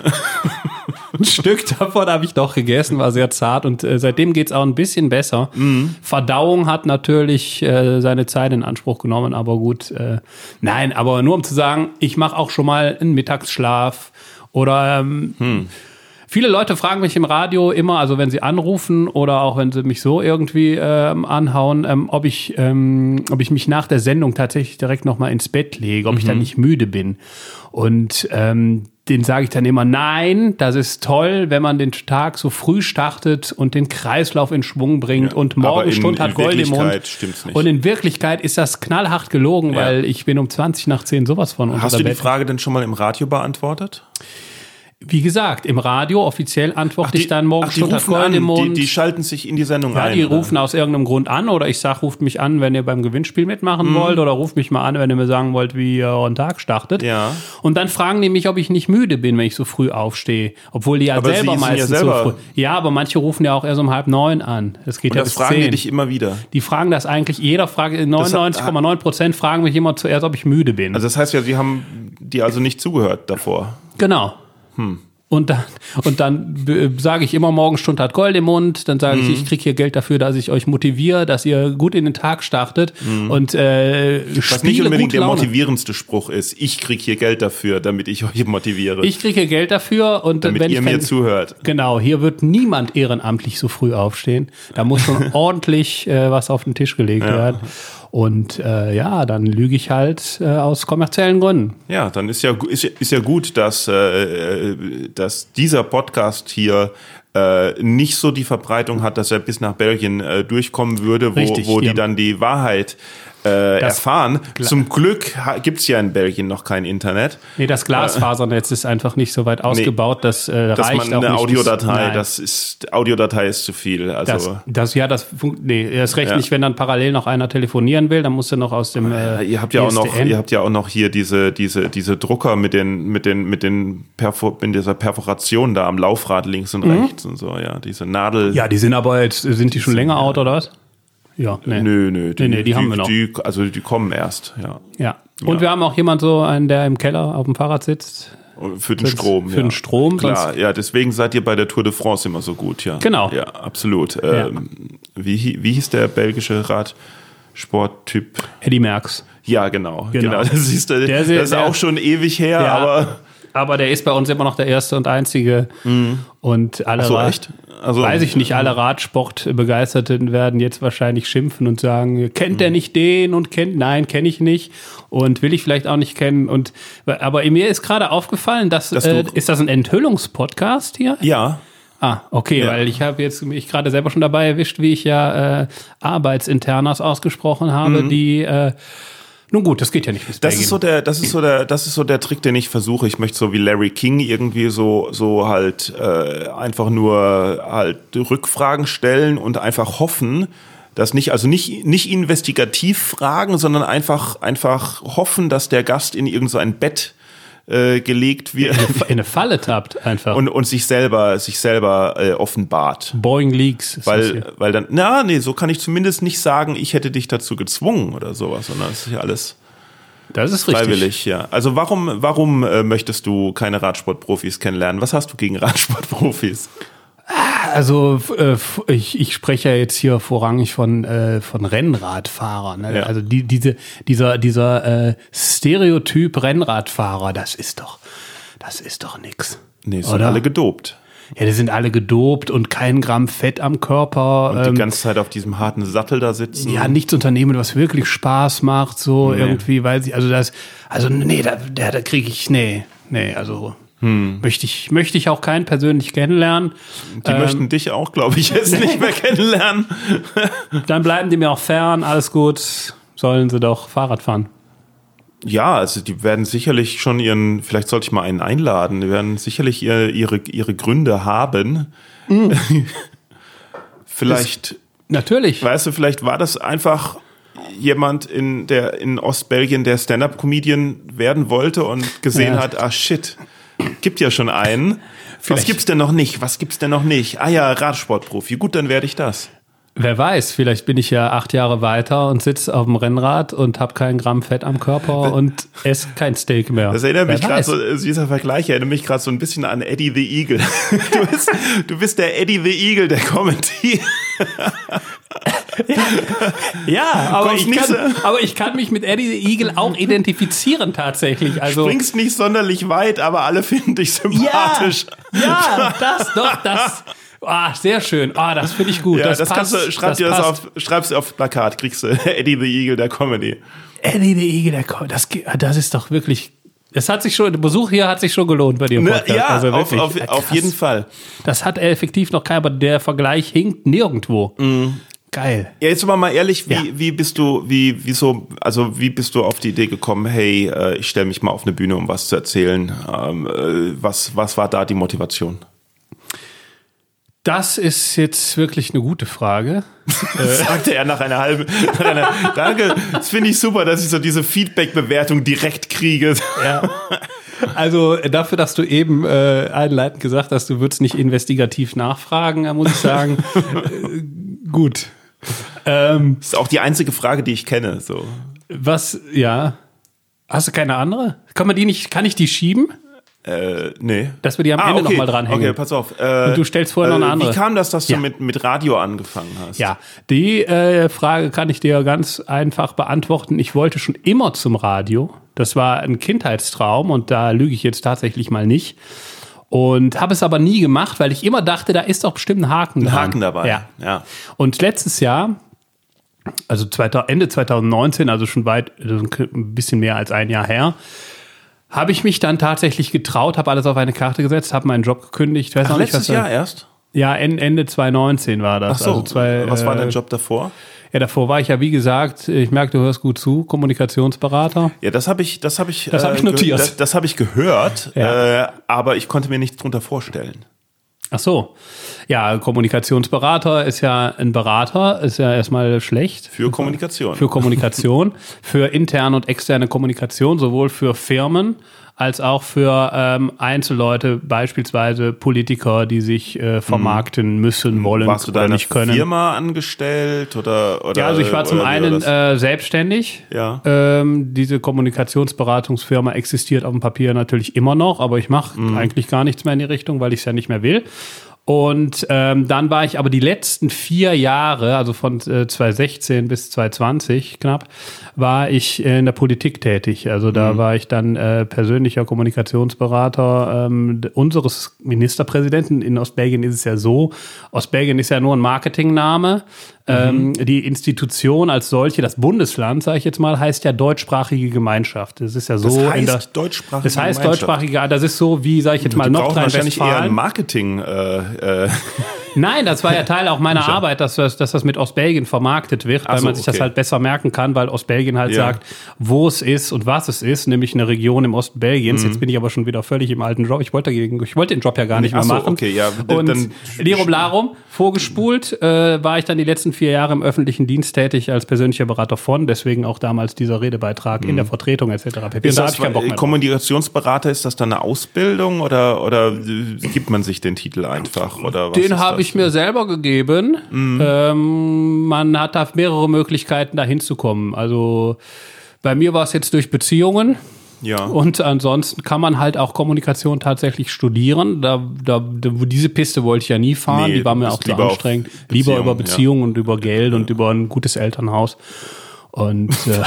ein Stück davon habe ich doch gegessen, war sehr zart und äh, seitdem geht's auch ein bisschen besser. Mhm. Verdauung hat natürlich äh, seine Zeit in Anspruch genommen, aber gut. Äh, nein, aber nur um zu sagen, ich mache auch schon mal einen Mittagsschlaf oder ähm, Hm. Viele Leute fragen mich im Radio immer, also wenn sie anrufen oder auch wenn sie mich so irgendwie ähm, anhauen, ähm, ob ich, ähm, ob ich mich nach der Sendung tatsächlich direkt noch mal ins Bett lege, ob ich Mhm. dann nicht müde bin. Und ähm, den sage ich dann immer, nein, das ist toll, wenn man den Tag so früh startet und den Kreislauf in Schwung bringt Ja, und Morgenstund in- hat in Gold im Mund. Stimmt's nicht. Und in Wirklichkeit ist das knallhart gelogen, Ja. weil ich bin um 20 nach 10 sowas von unter Hast du die Bett. Frage denn schon mal im Radio beantwortet? Wie gesagt, im Radio offiziell antworte ich dann morgen ach, die rufen Gold an, im Mund. die, die schalten sich in die Sendung Ja, ein. die oder? rufen aus irgendeinem Grund an oder ich sag, ruft mich an, wenn ihr beim Gewinnspiel Mhm. mitmachen wollt oder ruft mich mal an, wenn ihr mir sagen wollt, wie ihr euren Tag startet. Ja. Und dann fragen die mich, ob ich nicht müde bin, wenn ich so früh aufstehe. Obwohl die ja Aber selber sind ja meistens selber- so früh. Ja, aber manche rufen ja auch erst um halb neun an. Das geht Und ja das bis fragen die zehn. dich immer wieder. die fragen das eigentlich, jeder fragt, 99,9 Prozent fragen mich immer zuerst, ob ich müde bin. Also das heißt ja, sie haben dir also nicht zugehört davor. Genau. Hm. Und dann, und dann äh, sage ich immer, morgen Stund hat Gold im Mund. Dann sage Mhm. ich, ich kriege hier Geld dafür, dass ich euch motiviere, dass ihr gut in den Tag startet. Und äh, Mhm. Was nicht unbedingt der motivierendste Spruch ist, ich krieg hier Geld dafür, damit ich euch motiviere. Ich kriege hier Geld dafür und damit wenn ihr mir zuhört. Genau, hier wird niemand ehrenamtlich so früh aufstehen. Da muss schon ordentlich äh, was auf den Tisch gelegt werden. Und äh, ja, dann lüge ich halt äh, aus kommerziellen Gründen. Ja, dann ist ja, ist, ist ja gut, dass, äh, äh, dass dieser Podcast hier äh, nicht so die Verbreitung hat, dass er bis nach Belgien äh, durchkommen würde, wo, Richtig, wo die ja. dann die Wahrheit äh, Das- erfahren. Zum Glück ha- gibt's ja in Belgien noch kein Internet, Nee, das Glasfasernetz ist einfach nicht so weit ausgebaut, das äh, dass reicht man auch eine nicht. Audio-Datei, das ist Audiodatei ist zu viel. Also Das, das, ja, das nee, erst recht Ja. nicht, wenn dann parallel noch einer telefonieren will, dann musst du noch aus dem. Ja, Äh, ihr habt ja auch noch, ISDN. ihr habt ja auch noch hier diese, diese, diese Drucker mit den, mit den, mit den Perfor mit dieser Perforation da am Laufrad links und rechts und so, ja, diese Nadel. Mhm. ja, die sind aber jetzt, sind die schon länger out oder was? Ja, nee. Nö, nö, die, Nee, nee, die haben wir noch. Die, also die kommen erst, ja. Ja. Und Ja. wir haben auch jemand so, einen, der im Keller auf dem Fahrrad sitzt. Für den Strom. für ja. den Strom, Klar, ja, deswegen seid ihr bei der Tour de France immer so gut, ja. Genau. Ja, absolut. Ähm, wie, wie hieß der belgische Radsporttyp? Eddie Merckx. Ja, genau. Genau. Genau. Das ist, der, das ist der- auch schon ewig her, aber. Aber der ist bei uns immer noch der erste und einzige. Und alle Mhm. Ach so, echt? Also- weiß ich nicht, alle Radsportbegeisterten werden jetzt wahrscheinlich schimpfen und sagen, kennt Mhm. der nicht den und kennt, nein, kenne ich nicht und will ich vielleicht auch nicht kennen. Und aber mir ist gerade aufgefallen, dass, Dass äh, ist das ein Enthüllungspodcast hier? Ja, Ah, okay, Ja. weil ich habe jetzt mich gerade selber schon dabei erwischt, wie ich ja äh, Arbeitsinternas ausgesprochen habe, die äh, nun gut, das geht ja nicht bis. Das ist so der, das ist so der, das ist so der Trick, den ich versuche. Ich möchte so wie Larry King irgendwie so, so halt äh, einfach nur halt Rückfragen stellen und einfach hoffen, dass nicht, also nicht, nicht investigativ fragen, sondern einfach, einfach hoffen, dass der Gast in irgend so ein Bett äh, gelegt wird in eine Falle tappt einfach. und, und sich selber, sich selber äh, offenbart. Boeing Leaks. Das Weil, weil dann, na, nee, so kann ich zumindest nicht sagen, ich hätte dich dazu gezwungen oder sowas, sondern es ist ja alles das ist richtig. freiwillig, ja. Also warum, warum äh, möchtest du keine Radsportprofis kennenlernen? Was hast du gegen Radsportprofis? Also äh, ich, ich spreche ja jetzt hier vorrangig von, äh, von Rennradfahrern. Ne? Ja. Also die, diese, dieser, dieser äh, Stereotyp Rennradfahrer, das ist doch, das ist doch nix. Nee, sind Oder? alle gedopt. Ja, die sind alle gedopt und kein Gramm Fett am Körper. Und die ähm, ganze Zeit auf diesem harten Sattel da sitzen. ja, nichts unternehmen, was wirklich Spaß macht, so Nee. irgendwie, weil sie, also das, also nee, da, da, da kriege ich, nee, nee, also Hm. möchte ich, möchte ich auch keinen persönlich kennenlernen. Die ähm, möchten dich auch, glaube ich, jetzt nicht mehr kennenlernen. Dann bleiben die mir auch fern, alles gut, sollen sie doch Fahrrad fahren. Ja, also die werden sicherlich schon ihren, vielleicht sollte ich mal einen einladen, die werden sicherlich ihr, ihre, ihre Gründe haben. Mhm. vielleicht, Natürlich. weißt du, vielleicht war das einfach jemand in der in Ostbelgien, der Stand-up-Comedian werden wollte und gesehen Ja. hat, ah shit, gibt ja schon einen. Was Vielleicht- gibt's denn noch nicht? Was gibt's denn noch nicht? Ah ja, Radsportprofi. Gut, dann werde ich das. Wer weiß, vielleicht bin ich ja acht Jahre weiter und sitze auf dem Rennrad und habe kein Gramm Fett am Körper und esse kein Steak mehr. Das erinnert mich Wer gerade weiß. so, äh, dieser Vergleich erinnert mich gerade so ein bisschen an Eddie the Eagle. Du bist, du bist der Eddie the Eagle der Comedy. Ja, aber ich, kann, aber ich kann mich mit Eddie the Eagle auch identifizieren tatsächlich. Also Springst nicht sonderlich weit, aber alle finden dich sympathisch. ja, das doch, das. Ah, sehr schön. Ah, das finde ich gut. Ja, das, das, passt, kannst du, schreib das dir das passt. auf, schreib's auf Plakat, kriegst du Eddie the Eagle der Comedy. Eddie the Eagle, der kommt. Das, ge- das ist doch wirklich. Es hat sich schon, der Besuch hier hat sich schon gelohnt bei dir. im Ne, Podcast. ja, Also auf, auf, Ja, auf jeden Fall. Das hat effektiv noch keiner, aber der Vergleich hinkt nirgendwo. Geil. Ja, jetzt aber mal ehrlich, wie, Ja. wie bist du, wie, wieso, also wie bist du auf die Idee gekommen, hey, äh, ich stelle mich mal auf eine Bühne, um was zu erzählen? Ähm, äh, was, was war da die Motivation? Das ist jetzt wirklich eine gute Frage. Sagte er nach einer halben. Nach einer, danke, das finde ich super, dass ich so diese Feedback-Bewertung direkt kriege. Ja. Also äh, dafür, dass du eben äh, einleitend gesagt hast, du würdest nicht investigativ nachfragen, da muss ich sagen, äh, gut. Ähm, Das ist auch die einzige Frage, die ich kenne. So. was, ja. Hast du keine andere? Kann man die nicht, kann ich die schieben? Äh, nee. Dass wir die am Ende noch mal dranhängen. Okay, pass auf. Äh, Und du stellst vorher noch eine äh, andere. Wie kam das, dass du Ja. mit, mit Radio angefangen hast? Ja, die äh, Frage kann ich dir ganz einfach beantworten. Ich wollte schon immer zum Radio. Das war ein Kindheitstraum und da lüge ich jetzt tatsächlich mal nicht. Und habe es aber nie gemacht, weil ich immer dachte, da ist doch bestimmt ein Haken, Ein dran. Haken dabei. Ja. ja. Und letztes Jahr, also 2000, Ende 2019, also schon weit, also ein bisschen mehr als ein Jahr her, habe ich mich dann tatsächlich getraut, habe alles auf eine Karte gesetzt, habe meinen Job gekündigt. Weiß Ach, nicht, letztes Jahr erst? Ja, en- Ende 2019 war das. Ach so, also zwei, was war äh, dein Job davor? Ja, davor war ich ja, wie gesagt, ich merke, du hörst gut zu, Kommunikationsberater. Ja, das habe ich, das habe ich, Das hab ich ge- notiert. Das, das habe ich gehört, Ja. äh, aber ich konnte mir nichts drunter vorstellen. Ach so. Ja, Kommunikationsberater ist ja ein Berater, ist ja erstmal schlecht. Für Kommunikation. Für Kommunikation, für interne und externe Kommunikation, sowohl für Firmen als auch für ähm, Einzelleute, beispielsweise Politiker, die sich äh, vermarkten müssen, wollen Mhm. Warst du da oder nicht können. Firma angestellt oder, oder Ja, also ich war zum einen äh, selbstständig. Ja. Ähm, diese Kommunikationsberatungsfirma existiert auf dem Papier natürlich immer noch, aber ich mache Mhm. eigentlich gar nichts mehr in die Richtung, weil ich es ja nicht mehr will. Und ähm, dann war ich aber die letzten vier Jahre, also von äh, 2016 bis 2020 knapp, war ich in der Politik tätig. Also da Mhm. war ich dann äh, persönlicher Kommunikationsberater ähm, unseres Ministerpräsidenten. In Ostbelgien ist es ja so, Ostbelgien ist ja nur ein Marketingname. Ähm, die Institution als solche, das Bundesland, sage ich jetzt mal, heißt ja deutschsprachige Gemeinschaft. Das ist ja so. Das heißt der, deutschsprachige Das heißt deutschsprachige, das ist so wie, sage ich jetzt mal, Die brauchen wahrscheinlich eher ein Nordrhein-Westfalen. Marketing. Äh, äh, Nein, das war ja Teil auch meiner Arbeit, dass das, dass das mit Ostbelgien vermarktet wird, weil so, man sich das okay. halt besser merken kann, weil Ostbelgien halt Ja. sagt, wo es ist und was es ist, nämlich eine Region im Osten Belgiens. Mhm. Jetzt bin ich aber schon wieder völlig im alten Job. Ich wollte dagegen, ich wollte den Job ja gar nicht Ach mehr so, machen. okay, ja, Und dann- Lirum Larum, vorgespult, äh, war ich dann die letzten vier Jahre im öffentlichen Dienst tätig als persönlicher Berater von, deswegen auch damals dieser Redebeitrag in der Vertretung etc. pp. Mhm. ist da das, ich. Kommunikationsberater, ist das dann eine Ausbildung oder, oder gibt man sich den Titel einfach? Oder was Den habe das? Ich mir selber gegeben. Ähm, man hat da mehrere Möglichkeiten, da hinzukommen. Also bei mir war es jetzt durch Beziehungen. Ja. Und ansonsten kann man halt auch Kommunikation tatsächlich studieren. Da, da, diese Piste wollte ich ja nie fahren. Nee, die war mir auch zu anstrengend. Lieber über ja. Beziehungen und über Geld und über ein gutes Elternhaus. Und äh,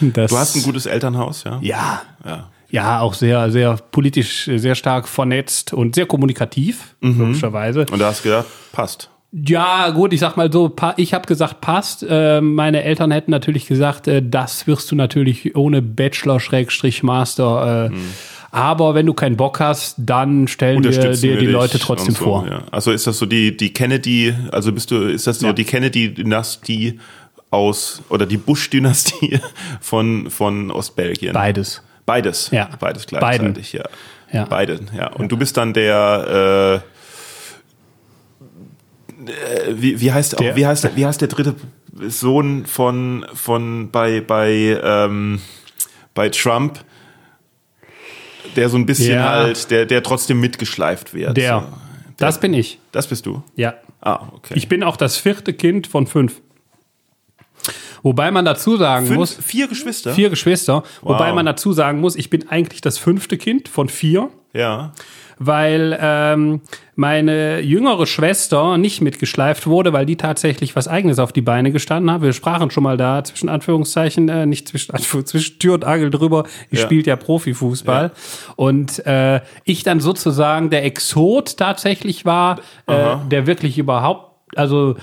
das, Du hast ein gutes Elternhaus, ja? ja, Ja. Ja, auch sehr, sehr politisch, sehr stark vernetzt und sehr kommunikativ, logischerweise. Und da hast du gedacht, passt. Ja, gut, ich sag mal so, ich habe gesagt, passt. Äh, meine Eltern hätten natürlich gesagt, äh, das wirst du natürlich ohne Bachelor, Schrägstrich, Master. Äh, Aber wenn du keinen Bock hast, dann stellen wir dir die Leute trotzdem so, vor. Ja. Also ist das so die, die Kennedy, also bist du, ist das so Ja. die Kennedy-Dynastie aus, oder die Bush-Dynastie von, von Ostbelgien? Beides. Beides. Ja. Beides Beiden. gleichzeitig, ja. Ja. Beide, ja. Und du bist dann der, äh, äh, wie, wie heißt Der- wie heißt der, wie heißt der dritte Sohn von, von bei, bei, ähm, bei Trump, der so ein bisschen Ja. halt, der, der trotzdem mitgeschleift wird. Der. So. Das bin ich. Das bist du. Ja. Ah, okay. Ich bin auch das vierte Kind von fünf. Wobei man dazu sagen Fünf, muss, vier Geschwister? vier Geschwister, wobei Wow. man dazu sagen muss, ich bin eigentlich das fünfte Kind von vier, Ja. weil ähm, meine jüngere Schwester nicht mitgeschleift wurde, weil die tatsächlich was Eigenes auf die Beine gestanden hat. Wir sprachen schon mal da zwischen Anführungszeichen, äh, nicht zwischen, Anführ- zwischen Tür und Angel drüber. Die Ja. spielt ja Profifußball. Und äh, ich dann sozusagen der Exot tatsächlich war, äh, der wirklich überhaupt, also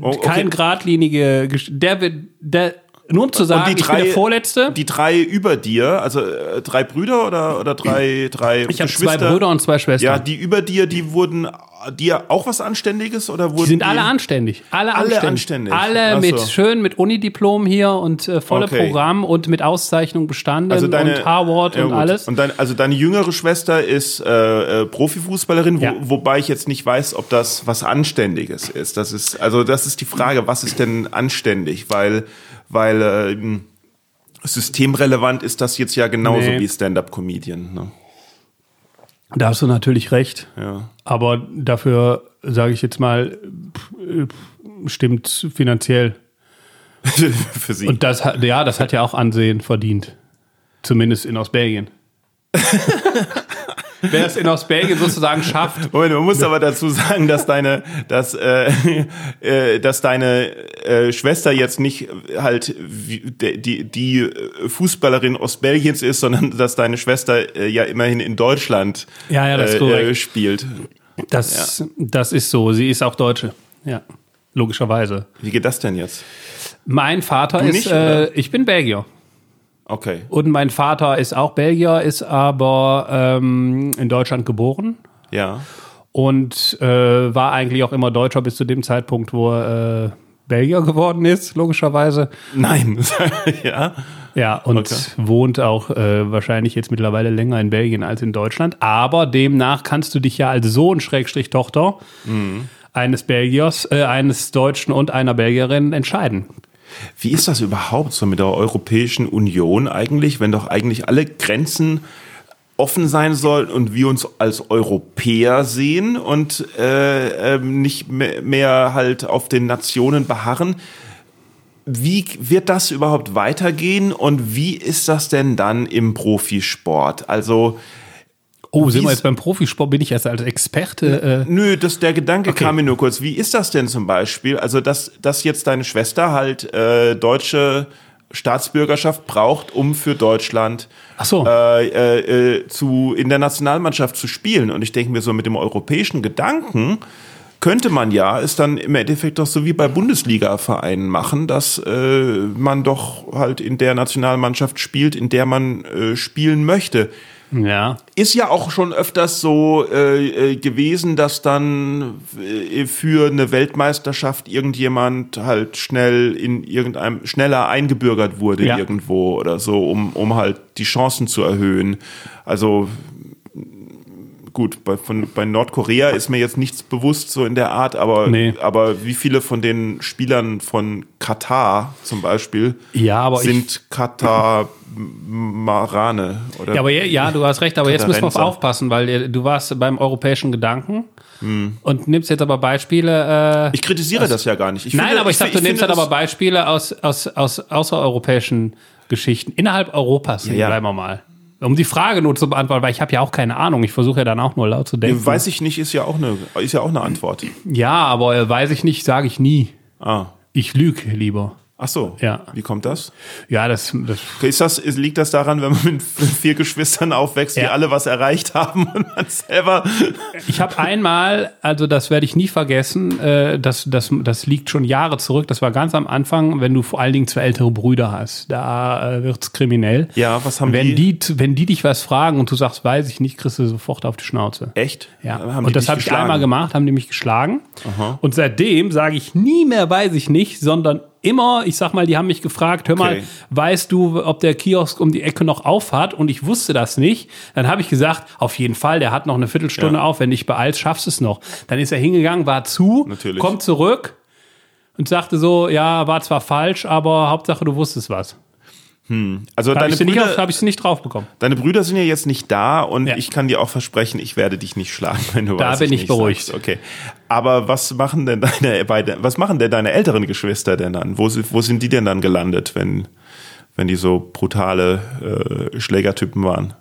Oh, okay. kein geradlinige, der wird, der, nur um zu sagen, die ich bin drei- der Vorletzte. Die drei über dir, also äh, drei Brüder oder, oder drei, drei ich habe zwei Brüder und zwei Schwestern. Ja, die über dir, die wurden dir auch was Anständiges oder wurden Die sind alle anständig. Alle, Alle anständig. anständig. Alle Ach mit so. schön mit Unidiplom hier und äh, volle Okay. Programm und mit Auszeichnung bestanden Also deine, und Harvard Ja, und gut. alles. Und dein, also deine jüngere Schwester ist äh, äh, Profifußballerin, wo, Ja. wobei ich jetzt nicht weiß, ob das was Anständiges ist. Das ist also das ist die Frage, was ist denn anständig? Weil weil äh, systemrelevant ist das jetzt ja genauso Nee. wie Stand-up-Comedian. Ne? Da hast du natürlich recht. Ja. Aber dafür sage ich jetzt mal, stimmt finanziell. Für sie. Und das hat, ja, das hat ja auch Ansehen verdient. Zumindest in Ostbelgien. Wer es in Ostbelgien sozusagen schafft, Moment, man muss aber dazu sagen, dass deine, dass, äh, äh, dass deine äh, Schwester jetzt nicht halt die, die Fußballerin Ostbelgiens ist, sondern dass deine Schwester äh, ja immerhin in Deutschland Ja, ja, das äh, äh, spielt. das, das ist so. Sie ist auch Deutsche. Ja, logischerweise. Wie geht das denn jetzt? Mein Vater Du ist, nicht, äh, ich bin Belgier. Okay. Und mein Vater ist auch Belgier, ist aber ähm, in Deutschland geboren Ja. und äh, war eigentlich auch immer Deutscher bis zu dem Zeitpunkt, wo er äh, Belgier geworden ist, logischerweise. Nein. ja. Ja, und Okay. wohnt auch äh, wahrscheinlich jetzt mittlerweile länger in Belgien als in Deutschland. Aber demnach kannst du dich ja als Sohn, Schrägstrich Tochter eines Belgiers, äh, eines Deutschen und einer Belgierin entscheiden. Wie ist das überhaupt so mit der Europäischen Union eigentlich, wenn doch eigentlich alle Grenzen offen sein sollen und wir uns als Europäer sehen und äh, ähm, nicht mehr, mehr halt auf den Nationen beharren? Wie wird das überhaupt weitergehen und wie ist das denn dann im Profisport? Also Oh, sind wir ist- jetzt beim Profisport? Bin ich erst als Experte? Äh, Nö, das, der Gedanke Okay. kam mir nur kurz. Wie ist das denn zum Beispiel? Also, dass, dass jetzt deine Schwester halt äh, deutsche Staatsbürgerschaft braucht, um für Deutschland so. äh, äh, äh, zu, in der Nationalmannschaft zu spielen. Und ich denke mir so, mit dem europäischen Gedanken könnte man ja es dann im Endeffekt doch so wie bei Bundesliga-Vereinen machen, dass äh, man doch halt in der Nationalmannschaft spielt, in der man äh, spielen möchte ja. ist ja auch schon öfters so äh, äh, gewesen, dass dann äh, für eine Weltmeisterschaft irgendjemand halt schnell in irgendeinem schneller eingebürgert wurde Ja. irgendwo oder so, um, um halt die Chancen zu erhöhen. Also gut, bei, von, bei Nordkorea ist mir jetzt nichts bewusst so in der Art, aber, Nee. aber wie viele von den Spielern von Katar zum Beispiel Ja, ich, sind Katamarane oder ja, aber ja, ja, du hast recht, aber jetzt müssen wir aufpassen, weil äh, du warst beim europäischen Gedanken und nimmst jetzt aber Beispiele. Äh, Ich kritisiere das ja gar nicht. Ich nein, finde- aber ich, sag, du finde nimmst halt das- aber Beispiele aus, aus, aus außereuropäischen Geschichten, innerhalb Europas, ja. bleiben wir mal. Um die Frage nur zu beantworten, weil ich habe ja auch keine Ahnung. Ich versuche ja dann auch nur laut zu denken. Weiß ich nicht, ist ja auch eine, ist ja auch eine Antwort. ja, aber weiß ich nicht, sage ich nie. Ah. Ich lüge lieber. Ach so. Ja. Wie kommt das? Ja, das, das Ist das, liegt das daran, wenn man mit vier Geschwistern aufwächst, die Ja. alle was erreicht haben und man selber. Ich habe einmal, also das werde ich nie vergessen, äh, das, das, das liegt schon Jahre zurück, das war ganz am Anfang, wenn du vor allen Dingen zwei ältere Brüder hast, da äh, wird's kriminell. Ja, was haben Wenn die? die, wenn die dich was fragen und du sagst, weiß ich nicht, kriegst du sofort auf die Schnauze. Echt? Ja, Haben die und das habe ich einmal gemacht, haben die mich geschlagen. Und seitdem sage ich nie mehr, weiß ich nicht, sondern immer, ich sag mal, die haben mich gefragt, hör mal, Okay. weißt du, ob der Kiosk um die Ecke noch auf hat? Und ich wusste das nicht. Dann habe ich gesagt, auf jeden Fall, der hat noch eine Viertelstunde Ja. auf, wenn dich beeilst, schaffst du es noch. Dann ist er hingegangen, war zu, Natürlich. kommt zurück. und sagte so, ja, war zwar falsch, aber Hauptsache du wusstest was. Also Da habe deine ich, Brüder, hab ich sie nicht drauf bekommen. deine Brüder sind ja jetzt nicht da und Ja. ich kann dir auch versprechen, ich werde dich nicht schlagen, wenn du Da bin ich nicht beruhigt. Sagst. Okay. Aber was machen denn deine beide, was machen denn deine älteren Geschwister denn dann? Wo, sind- wo sind die denn dann gelandet, wenn, wenn die so brutale äh, Schlägertypen waren?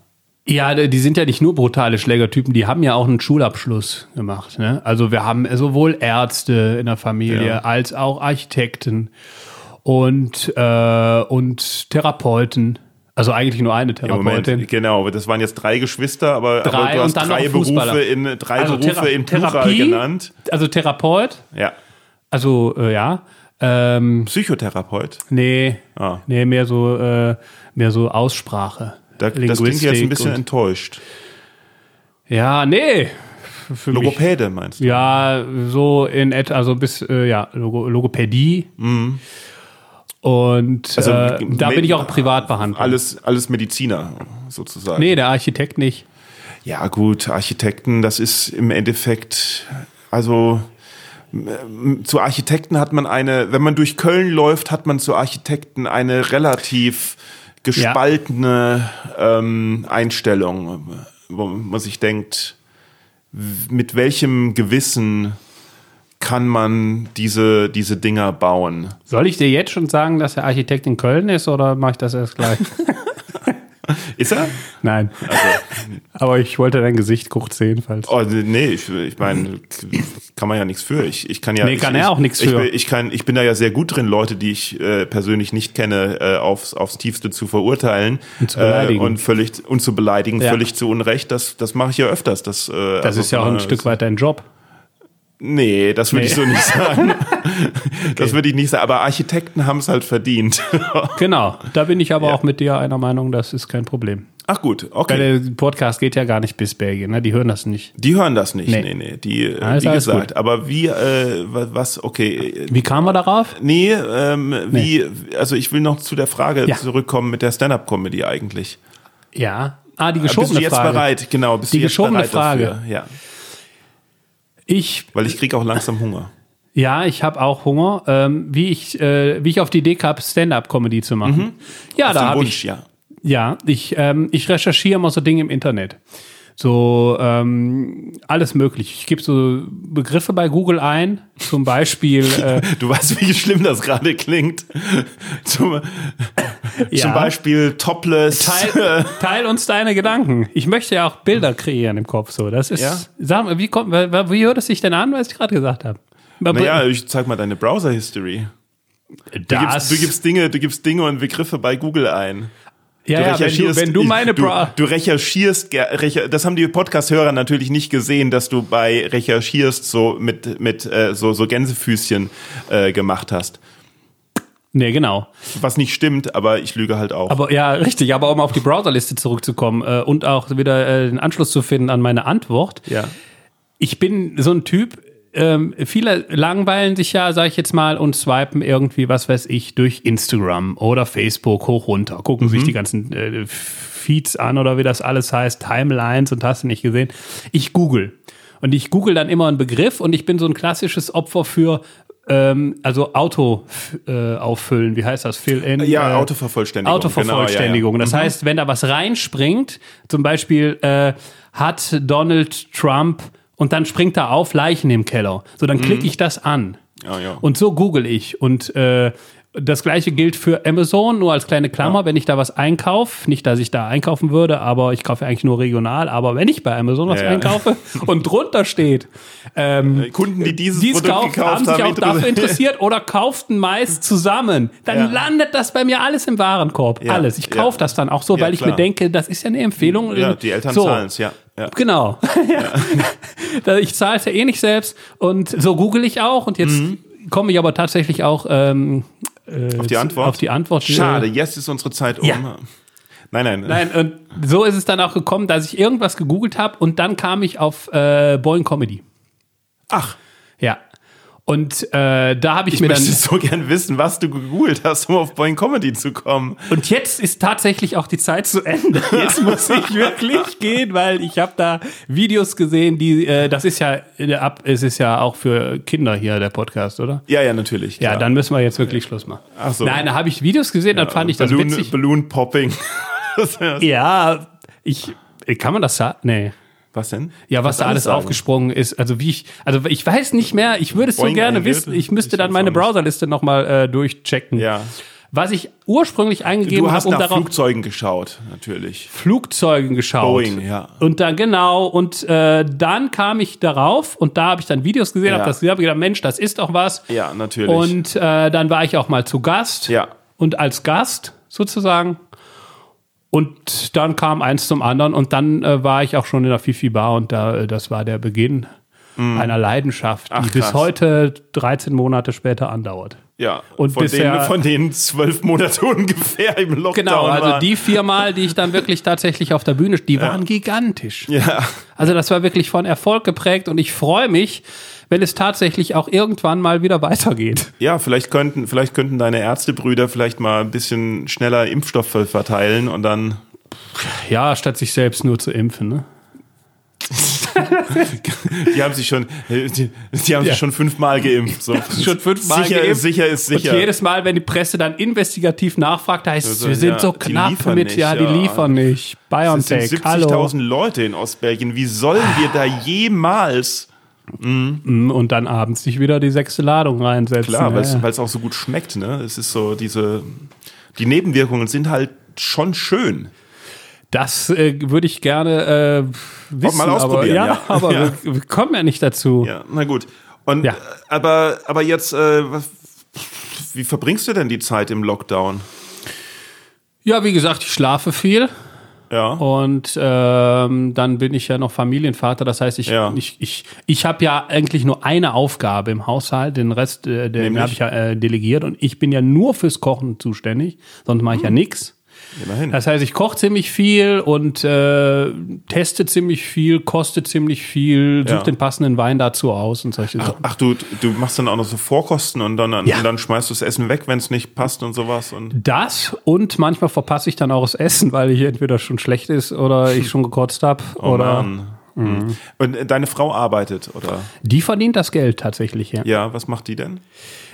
Ja, die sind ja nicht nur brutale Schlägertypen, die haben ja auch einen Schulabschluss gemacht. Ne? Also wir haben sowohl Ärzte in der Familie Ja. als auch Architekten und, äh, und Therapeuten. Also eigentlich nur eine Im Moment, Therapeutin. genau, das waren jetzt drei Geschwister, aber, aber Drei du hast drei. Berufe in drei Also Berufe Thera- in Plural Therapie. genannt. Also Therapeut, Ja. also äh, ja. Ähm, Psychotherapeut. nee, Ah. nee, mehr so, äh, mehr so Aussprache. Da, das klingt jetzt ein bisschen enttäuscht. Ja, nee. Für mich. Logopäde meinst du? Ja, so in etwa, also bis, äh, ja, Logo, Logopädie. Und Also, äh, da bin ich auch privat behandelt. Alles, alles Mediziner sozusagen. Nee, der Architekt nicht. Ja, gut, Architekten, das ist im Endeffekt, also zu Architekten hat man eine, wenn man durch Köln läuft, hat man zu Architekten eine relativ gespaltene ähm, Einstellung, wo man sich denkt, mit welchem Gewissen kann man diese, diese Dinger bauen? Soll ich dir jetzt schon sagen, dass der Architekt in Köln ist oder mache ich das erst gleich? Ist er? Nein. Aber ich wollte dein Gesicht kurz sehen, falls. Oh, nee, ich, ich meine, kann man ja nichts für. Ich, ich kann ja. Nee, ich, kann er ich, auch nichts ich, für. bin- Ich, kann, ich bin da ja sehr gut drin, Leute, die ich äh, persönlich nicht kenne, äh, aufs, aufs Tiefste zu verurteilen Und zu beleidigen. Äh, und völlig und zu beleidigen, Ja. völlig zu Unrecht. Das, das mache ich ja öfters. Das, äh, Das also ist ja auch ein Stück weit dein Job. Nee, das würde Nee. ich so nicht sagen. Das würde ich nicht sagen. Aber Architekten haben es halt verdient. Genau. Da bin ich aber Ja. auch mit dir einer Meinung, das ist kein Problem. Ach gut, Weil okay. der Podcast geht ja gar nicht bis Belgien, ne? Die hören das nicht. Die hören das nicht. Nee. Nee, nee. Die, äh, Alles- wie gesagt. gut. Aber wie, äh, wa- was, okay. Wie kam man darauf? Nee, ähm, wie, also ich will noch zu der Frage Ja. zurückkommen mit der Stand-Up-Comedy eigentlich. Ja. Ah, die Bist geschobene du jetzt Frage. bereit? Genau, bist Die du jetzt geschobene bereit Frage. dafür? Ja, Ich weil ich kriege auch langsam Hunger. Ja, ich habe auch Hunger. Ähm, wie, ich, äh, wie ich auf die Idee kam, Stand-up-Comedy zu machen. Ja, Auf da habe ich. ja. Ja, ich, ähm, ich recherchiere immer so Dinge im Internet. So ähm, alles möglich. Ich gebe so Begriffe bei Google ein, zum Beispiel. Äh, Du weißt, wie schlimm das gerade klingt. Zum, ja, zum Beispiel Topless. Teil, teil uns deine Gedanken. Ich möchte ja auch Bilder kreieren im Kopf. So, das ist. Ja. Sag mal, wie kommt, wie hört es sich denn an, was ich gerade gesagt habe? Naja, ich zeig mal deine Browser-History. Du das, gibst, du gibst Dinge, du gibst Dinge und Begriffe bei Google ein. ja, Du ja, wenn du, wenn du meine du, Bra du recherchierst, ger- recher, das haben die Podcast-Hörer natürlich nicht gesehen, dass du bei recherchierst so mit mit äh, so so Gänsefüßchen äh, gemacht hast. Nee, genau. Was nicht stimmt, aber ich lüge halt auch. Aber ja, richtig. Aber um auf die Browserliste zurückzukommen äh, und auch wieder äh, den Anschluss zu finden an meine Antwort. ja. Ich bin so ein Typ, ähm, viele langweilen sich ja, sag ich jetzt mal, und swipen irgendwie, was weiß ich, durch Instagram oder Facebook hoch runter, gucken sich die ganzen äh, Feeds an oder wie das alles heißt, Timelines und hast du nicht gesehen. Ich google. Und ich google dann immer einen Begriff und ich bin so ein klassisches Opfer für ähm, also Auto äh, auffüllen, wie heißt das? Fill in. Ja, äh, Autovervollständigung. Autovervollständigung. Genau, ja, Das ja. Mhm. heißt, wenn da was reinspringt, zum Beispiel äh, hat Donald Trump und dann springt da auf Leichen im Keller. So, dann klicke ich das an. Ja, ja. Und so google ich. Und äh, das gleiche gilt für Amazon, nur als kleine Klammer, wenn ich da was einkaufe, nicht, dass ich da einkaufen würde, aber ich kaufe eigentlich nur regional, aber wenn ich bei Amazon was Ja, ja. einkaufe und drunter steht, ähm, Kunden, die dieses die es Produkt kauft, gekauft haben sich auch dafür interessiert oder kauften meist zusammen. Dann Ja. landet das bei mir alles im Warenkorb. Ja, Alles. Ich ja. kaufe das dann auch so, Ja, weil ich mir denke, das ist ja eine Empfehlung. Ja, die Eltern so. zahlen es, ja. ja. Genau. Da- ich zahle es ja eh nicht selbst und so google ich auch und jetzt komme ich aber tatsächlich auch ähm, äh. Auf die Antwort? Auf die Antwort. Schade, jetzt ist unsere Zeit um. Ja. Nein, nein. Nein, und so ist es dann auch gekommen, dass ich irgendwas gegoogelt habe und dann kam ich auf äh, Boeing Comedy. Ach, Ja. Und äh, da habe ich, Ich mir dann. möchte so gern wissen, was du gegoogelt hast, um auf Boing Comedy zu kommen. Und jetzt ist tatsächlich auch die Zeit zu Ende. Jetzt muss ich wirklich gehen, weil ich habe da Videos gesehen, die, äh, das ist ja, äh, ab, es ist ja auch für Kinder hier der Podcast, oder? Ja, ja, natürlich. Ja, klar. dann müssen wir jetzt wirklich Schluss machen. Ach so. Nein, da habe ich Videos gesehen, dann fand ich das Balloon, witzig. Balloon Popping. Ja, ich, kann man das sagen? Nee. Was denn? Ja, was Kannst da du alles sagen? aufgesprungen ist. Also wie ich, also ich weiß nicht mehr, ich würde es so gerne wissen. Ich müsste Ich dann meine. Browserliste nochmal äh, durchchecken. Ja. Was ich ursprünglich eingegeben Du habe, hast um nach darauf Flugzeugen geschaut, natürlich. Flugzeugen geschaut. Boeing, ja. Und dann genau, und äh, dann kam ich darauf und da habe ich dann Videos gesehen, Ja. habe das gesehen, habe gedacht, Mensch, das ist doch was. Ja, natürlich. Und äh, dann war ich auch mal zu Gast. Ja. Und als Gast sozusagen. Und dann kam eins zum anderen und dann äh, war ich auch schon in der Fifi Bar und da, äh, das war der Beginn einer Leidenschaft. Ach, die bis krass. heute 13 Monate später andauert. ja, und von, bisher- denen, von denen zwölf Monate ungefähr im Lockdown Genau, also waren. die viermal, die ich dann wirklich tatsächlich auf der Bühne, die waren gigantisch. Ja, Also das war wirklich von Erfolg geprägt und ich freue mich, wenn es tatsächlich auch irgendwann mal wieder weitergeht. ja, vielleicht könnten, vielleicht könnten deine Ärztebrüder vielleicht mal ein bisschen schneller Impfstoff verteilen und dann Ja, statt sich selbst nur zu impfen. Ne? Die haben sich schon, die, die haben Ja. sich schon fünfmal geimpft. So. Schon fünfmal sicher geimpft. Ist, sicher ist sicher. Und jedes Mal, wenn die Presse dann investigativ nachfragt, heißt es, Also, wir sind ja, so knapp mit, nicht, ja, die ja. liefern nicht. BioNTech, hallo. 70.000 Leute in Ostbelgien. Wie sollen wir da jemals? Mm, Und dann abends sich wieder die sechste Ladung reinsetzen. Klar, weil ja. es auch so gut schmeckt. Ne? Es ist so diese, die Nebenwirkungen sind halt schon schön. Das äh, würde ich gerne äh, wissen. mal ausprobieren, aber, ja, ja. aber Ja. Wir, wir kommen ja nicht dazu. Ja, na gut. Und Ja. äh, aber aber jetzt, äh, wie verbringst du denn die Zeit im Lockdown? Ja, wie gesagt, ich schlafe viel. Ja. Und ähm, dann bin ich ja noch Familienvater. Das heißt, ich, Ja. ich, ich, ich habe ja eigentlich nur eine Aufgabe im Haushalt. Den Rest, äh, den habe ich ja äh, delegiert. Und ich bin ja nur fürs Kochen zuständig. Sonst mache ich ja Hm. Immerhin. Das heißt, ich koche ziemlich viel und äh, teste ziemlich viel, koste ziemlich viel, suche Ja. den passenden Wein dazu aus und solche Sachen. Ach, du, du machst dann auch noch so Vorkosten und dann, Ja. und dann schmeißt du das Essen weg, wenn es nicht passt und sowas. Und Das und manchmal verpasse ich dann auch das Essen, weil ich entweder schon schlecht ist oder ich schon gekotzt habe. oh oder Mann. Mhm. Und äh, deine Frau arbeitet, oder? die verdient das Geld tatsächlich, ja. Ja, was macht die denn?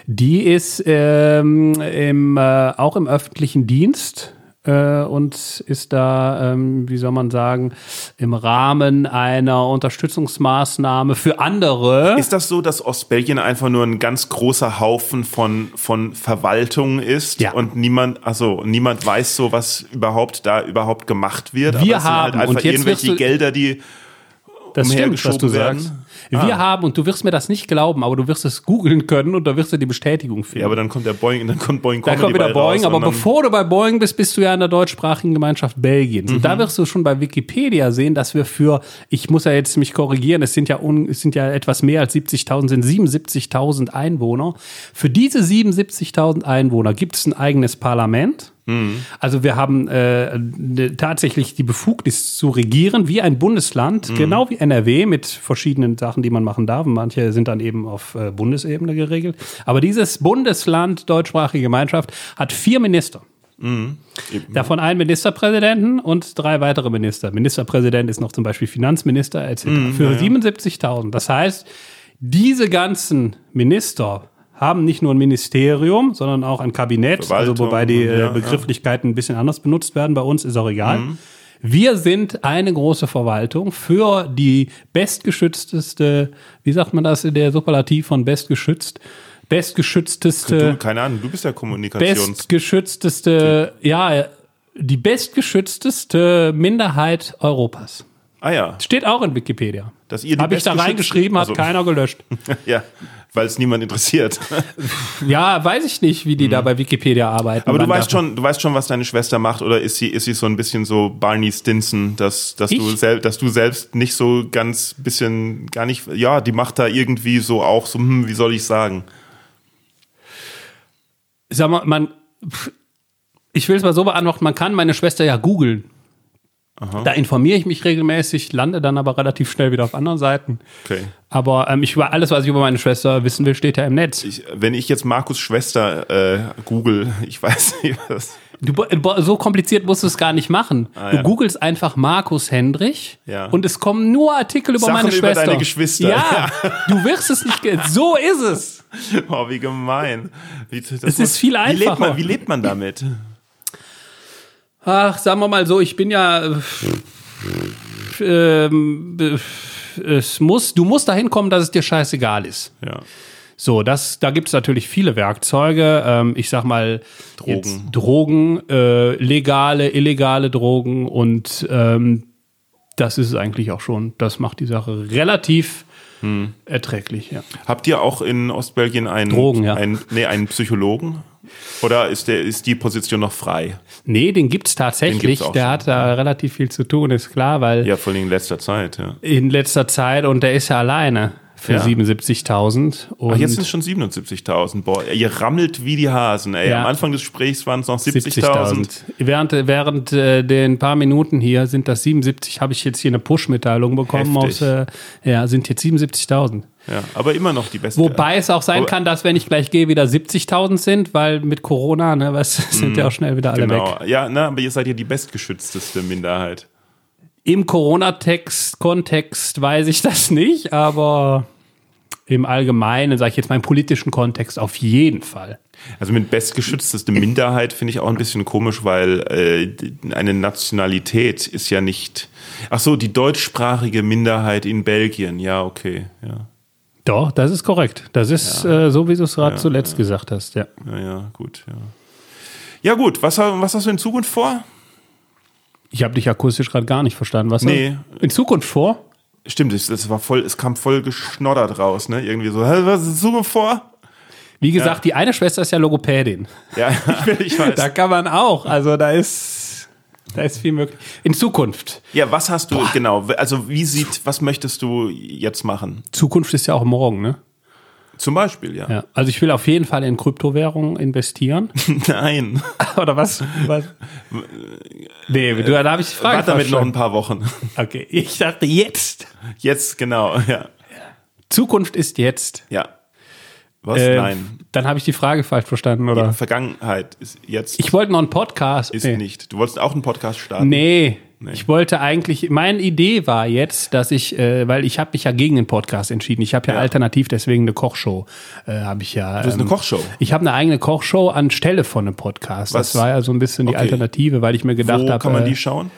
Die ist ähm, im, äh, auch im öffentlichen Dienst äh, und ist da, ähm, wie soll man sagen, im Rahmen einer Unterstützungsmaßnahme für andere. Ist das so, dass Ostbelgien einfach nur ein ganz großer Haufen von, von Verwaltung ist Ja. und niemand, also niemand weiß so, was überhaupt da überhaupt gemacht wird? Wir es sind halt haben, einfach und jetzt irgendwelche du- Gelder, die das stimmt, was du werden? sagst. Wir haben, und du wirst mir das nicht glauben, aber du wirst es googeln können und da wirst du die Bestätigung finden. Ja, aber dann kommt der Boeing, dann kommt Boeing Comedy kommt wieder Boeing, raus aber und dann- bevor du bei Boeing bist, bist du ja in der deutschsprachigen Gemeinschaft Belgiens. Und Mhm. da wirst du schon bei Wikipedia sehen, dass wir für, ich muss ja jetzt mich korrigieren, es sind ja, un, es sind ja etwas mehr als 70.000, sind 77.000 Einwohner. Für diese 77.000 Einwohner gibt es ein eigenes Parlament. Mhm. Also wir haben äh, tatsächlich die Befugnis zu regieren wie ein Bundesland, Mhm. genau wie NRW mit verschiedenen Sachen, die man machen darf. Manche sind dann eben auf äh, Bundesebene geregelt. Aber dieses Bundesland deutschsprachige Gemeinschaft hat vier Minister. Davon einen Ministerpräsidenten und drei weitere Minister. Ministerpräsident ist noch zum Beispiel Finanzminister etc. Für 77.000. Das heißt, diese ganzen Minister haben nicht nur ein Ministerium, sondern auch ein Kabinett, also wobei die äh, ja. Begrifflichkeiten ein bisschen anders benutzt werden. Bei uns ist auch egal. Wir sind eine große Verwaltung für die bestgeschützteste, wie sagt man das, der Superlativ von bestgeschützt, bestgeschützteste Du, keine Ahnung, du bist ja Kommunikations... bestgeschützteste, ja, die bestgeschützteste Minderheit Europas. ah ja, Steht auch in Wikipedia. dass ihr die Habe ich da reingeschrieben, hat also- keiner gelöscht. Ja, weil es niemand interessiert. Ja, weiß ich nicht, wie die da bei Wikipedia arbeiten. Mhm. Aber du weißt schon, du weißt schon, was deine Schwester macht, oder ist sie, ist sie so ein bisschen so Barney Stinson, dass, dass du selbst, dass du selbst nicht so ganz bisschen, gar nicht, ja, die macht da irgendwie so auch so, hm, wie soll ich sagen? Sag mal, man, ich will es mal so beantworten, man kann meine Schwester ja googeln. Da informiere ich mich regelmäßig, lande dann aber relativ schnell wieder auf anderen Seiten. Okay. Aber ähm, ich über alles, was ich über meine Schwester wissen will, steht ja im Netz. Ich, wenn ich jetzt Markus Schwester äh, google, ich weiß nicht was. Du, so kompliziert musst du es gar nicht machen. Ah, du ja. googelst einfach Markus Hendrich Ja. und es kommen nur Artikel über Sachen meine über Schwester. deine Geschwister. Ja, du wirst es nicht. So ist es. Oh, wie gemein. Wie, das Es ist viel Wie lebt, einfacher. man, wie lebt man damit? Ach, sagen wir mal so, ich bin ja. äh, ähm, äh, es muss, du musst dahin kommen, dass es dir scheißegal ist. Ja. So, das, da gibt es natürlich viele Werkzeuge. Ähm, ich sag mal, Drogen. Drogen, äh, legale, illegale Drogen und ähm, das ist es eigentlich auch schon. Das macht die Sache relativ Hm. erträglich, ja. Habt ihr auch in Ostbelgien einen, Drogen, ja. einen, nee, einen Psychologen? Oder ist, der, ist die Position noch frei? Nee, den gibt's tatsächlich. Den gibt's der schon, hat da relativ viel zu tun, ist klar, weil Ja, vor allem in letzter Zeit, ja. in letzter Zeit und der ist ja alleine für Ja. 77.000. Und Ach, jetzt sind es schon 77.000. Boah, ihr rammelt wie die Hasen, ey. Ja. Am Anfang des Gesprächs waren es noch 70.000. 70.000. Während, während äh, den paar Minuten hier sind das 77, habe ich jetzt hier eine Push-Mitteilung bekommen aus, äh, ja, sind jetzt 77.000. Ja, aber immer noch die beste. Wobei es auch sein Aber- kann, dass wenn ich gleich gehe, wieder 70.000 sind, weil mit Corona, ne, was sind ja auch schnell wieder alle weg. Genau. Ja, na, aber ihr seid ja die bestgeschützteste Minderheit. Im Corona-Text, Kontext weiß ich das nicht, aber im Allgemeinen, sage ich jetzt mal im politischen Kontext, auf jeden Fall. Also mit bestgeschützteste Minderheit finde ich auch ein bisschen komisch, weil äh, eine Nationalität ist ja nicht. Ach so, die deutschsprachige Minderheit in Belgien. Ja, okay. Ja, Doch, das ist korrekt. Das ist äh, so, wie du es gerade zuletzt gesagt hast, ja. ja, ja gut. Ja, ja gut. Was, was hast du in Zukunft vor? Ich habe dich akustisch gerade gar nicht verstanden. Was Nee. in Zukunft vor? Stimmt, es, es war voll, es kam voll geschnoddert raus, ne? Irgendwie so. Was ist in Zukunft vor? Wie gesagt, die eine Schwester ist ja Logopädin. Ja, ich weiß. Da kann man auch. Also da ist, da ist viel möglich. In Zukunft. Ja, was hast du genau? Also wie sieht, was möchtest du jetzt machen? Zukunft ist ja auch morgen, ne? Zum Beispiel, ja. Ja. Also ich will auf jeden Fall in Kryptowährungen investieren. Nein. Oder was? was? Nee, du, da habe ich die Frage Warte damit noch ein paar Wochen. Okay, ich dachte jetzt. Jetzt, genau, ja. Zukunft ist jetzt. Ja. Was? Äh, Nein. Dann habe ich die Frage falsch verstanden, oder? Vergangenheit ist jetzt Ich wollte noch einen Podcast. ist nee. nicht. Du wolltest auch einen Podcast starten. Nee, ich wollte eigentlich, meine Idee war jetzt, dass ich, äh, weil ich habe mich ja gegen den Podcast entschieden. Ich habe ja, Ja. alternativ deswegen eine Kochshow, äh, habe ich ja. Du hast eine Kochshow? Ich habe eine eigene Kochshow anstelle von einem Podcast. Was? Das war ja so ein bisschen die Okay. Alternative, weil ich mir gedacht habe, kann man äh, die schauen?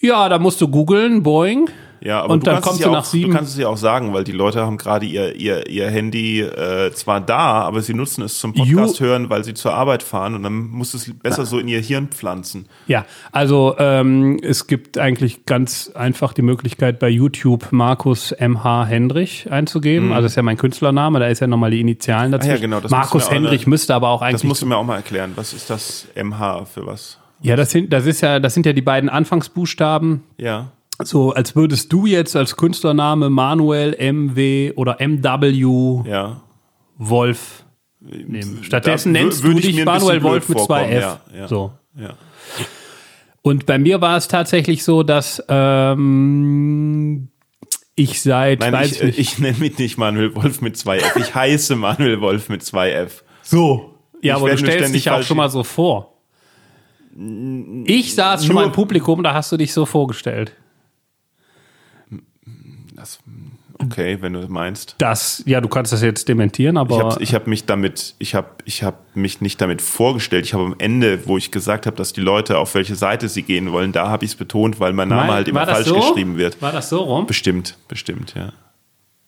ja, da musst du googeln, Boeing. Ja, aber und du dann kannst kommst es ja du auch, nach sieben. Du kannst es ja auch sagen, weil die Leute haben gerade ihr, ihr, ihr Handy äh, zwar da, aber sie nutzen es zum Podcast You- hören, weil sie zur Arbeit fahren und dann muss es besser so in ihr Hirn pflanzen. Ja, also ähm, es gibt eigentlich ganz einfach die Möglichkeit bei YouTube Markus MH Hendrich einzugeben. Also das ist ja mein Künstlername, da ist ja nochmal die Initialen. Mhm. Ah genau, das musst Markus Hendrich eine- müsste aber auch Das eigentlich musst du mir auch mal erklären. Was ist das MH für was? Ja, das sind, das ist ja, das sind ja die beiden Anfangsbuchstaben. Ja. So, als würdest du jetzt als Künstlername Manuel MW oder MW Ja. Wolf nehmen. Stattdessen nennst du ich dich Manuel Wolf mit zwei F. ja, ja. So. Und bei mir war es tatsächlich so, dass ähm, ich seit, Nein, weiß ich, nicht, ich nenne mich nicht Manuel Wolf mit zwei F. Ich heiße Manuel Wolf mit zwei F. so. Ja, Ich aber du stellst dich auch schon mal so vor. Ich saß schon mal im Publikum, da hast du dich so vorgestellt. Das, okay, wenn du meinst. Das, ja, du kannst das jetzt dementieren, aber Ich habe hab mich damit, ich habe ich hab mich nicht damit vorgestellt. Ich habe am Ende, wo ich gesagt habe, dass die Leute auf welche Seite sie gehen wollen, da habe ich es betont, weil mein Name Nein, halt immer falsch so? geschrieben wird. War das so rum? Bestimmt, bestimmt, ja.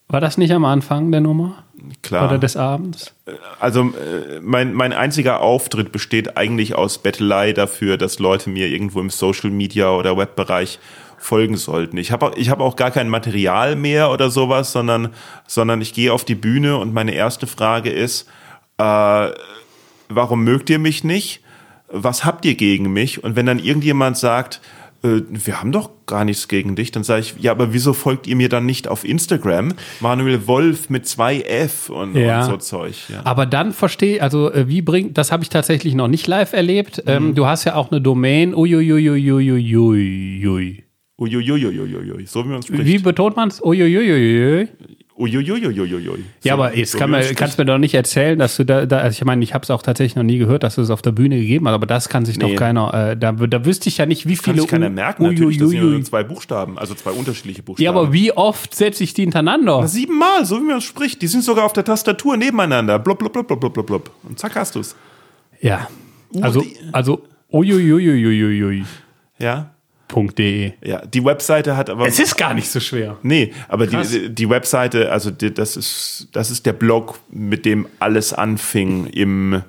War das nicht am Anfang der Nummer? Klar. Oder des Abends? Also äh, mein, mein einziger Auftritt besteht eigentlich aus Bettelei dafür, dass Leute mir irgendwo im Social Media oder Webbereich folgen sollten. Ich habe auch, ich hab auch gar kein Material mehr oder sowas, sondern, sondern ich gehe auf die Bühne und meine erste Frage ist, äh, warum mögt ihr mich nicht? Was habt ihr gegen mich? Und wenn dann irgendjemand sagt, äh, wir haben doch gar nichts gegen dich. Dann sage ich, ja, aber wieso folgt ihr mir dann nicht auf Instagram? Manuel Wolf mit zwei F und, Ja. und so Zeug. Ja. Aber dann verstehe, also äh, wie bringt, das habe ich tatsächlich noch nicht live erlebt. Mhm. Ähm, du hast ja auch eine Domain, uiuiuiuiuiui. Uiuiuiuiui, so wie man es Wie spricht. betont man es? Uiuiuiui. Uiuiuiuiui. Ja, aber jetzt so kann wie man, kannst mir doch nicht erzählen, dass du da, da also ich meine, ich habe es auch tatsächlich noch nie gehört, dass du es auf der Bühne gegeben hast, aber das kann sich Nee. doch keiner, äh, da, da wüsste ich ja nicht, wie Kann viele sich keiner merken, natürlich. Das sind Uiuiui. nur zwei Buchstaben, also zwei unterschiedliche Buchstaben. Ja, aber wie oft setze ich die hintereinander? Siebenmal, so wie man es spricht. Die sind sogar auf der Tastatur nebeneinander. Blub, blub, blub, blub, blub, blub, blub. Und zack hast du's. Ja. Uh, Also, also, uiuiuiuiui.de. Ja? Ja, die Webseite hat aber. Es ist gar nicht so schwer. Nee, aber Krass. die, die Webseite, also die, das ist das ist der Blog, mit dem alles anfing im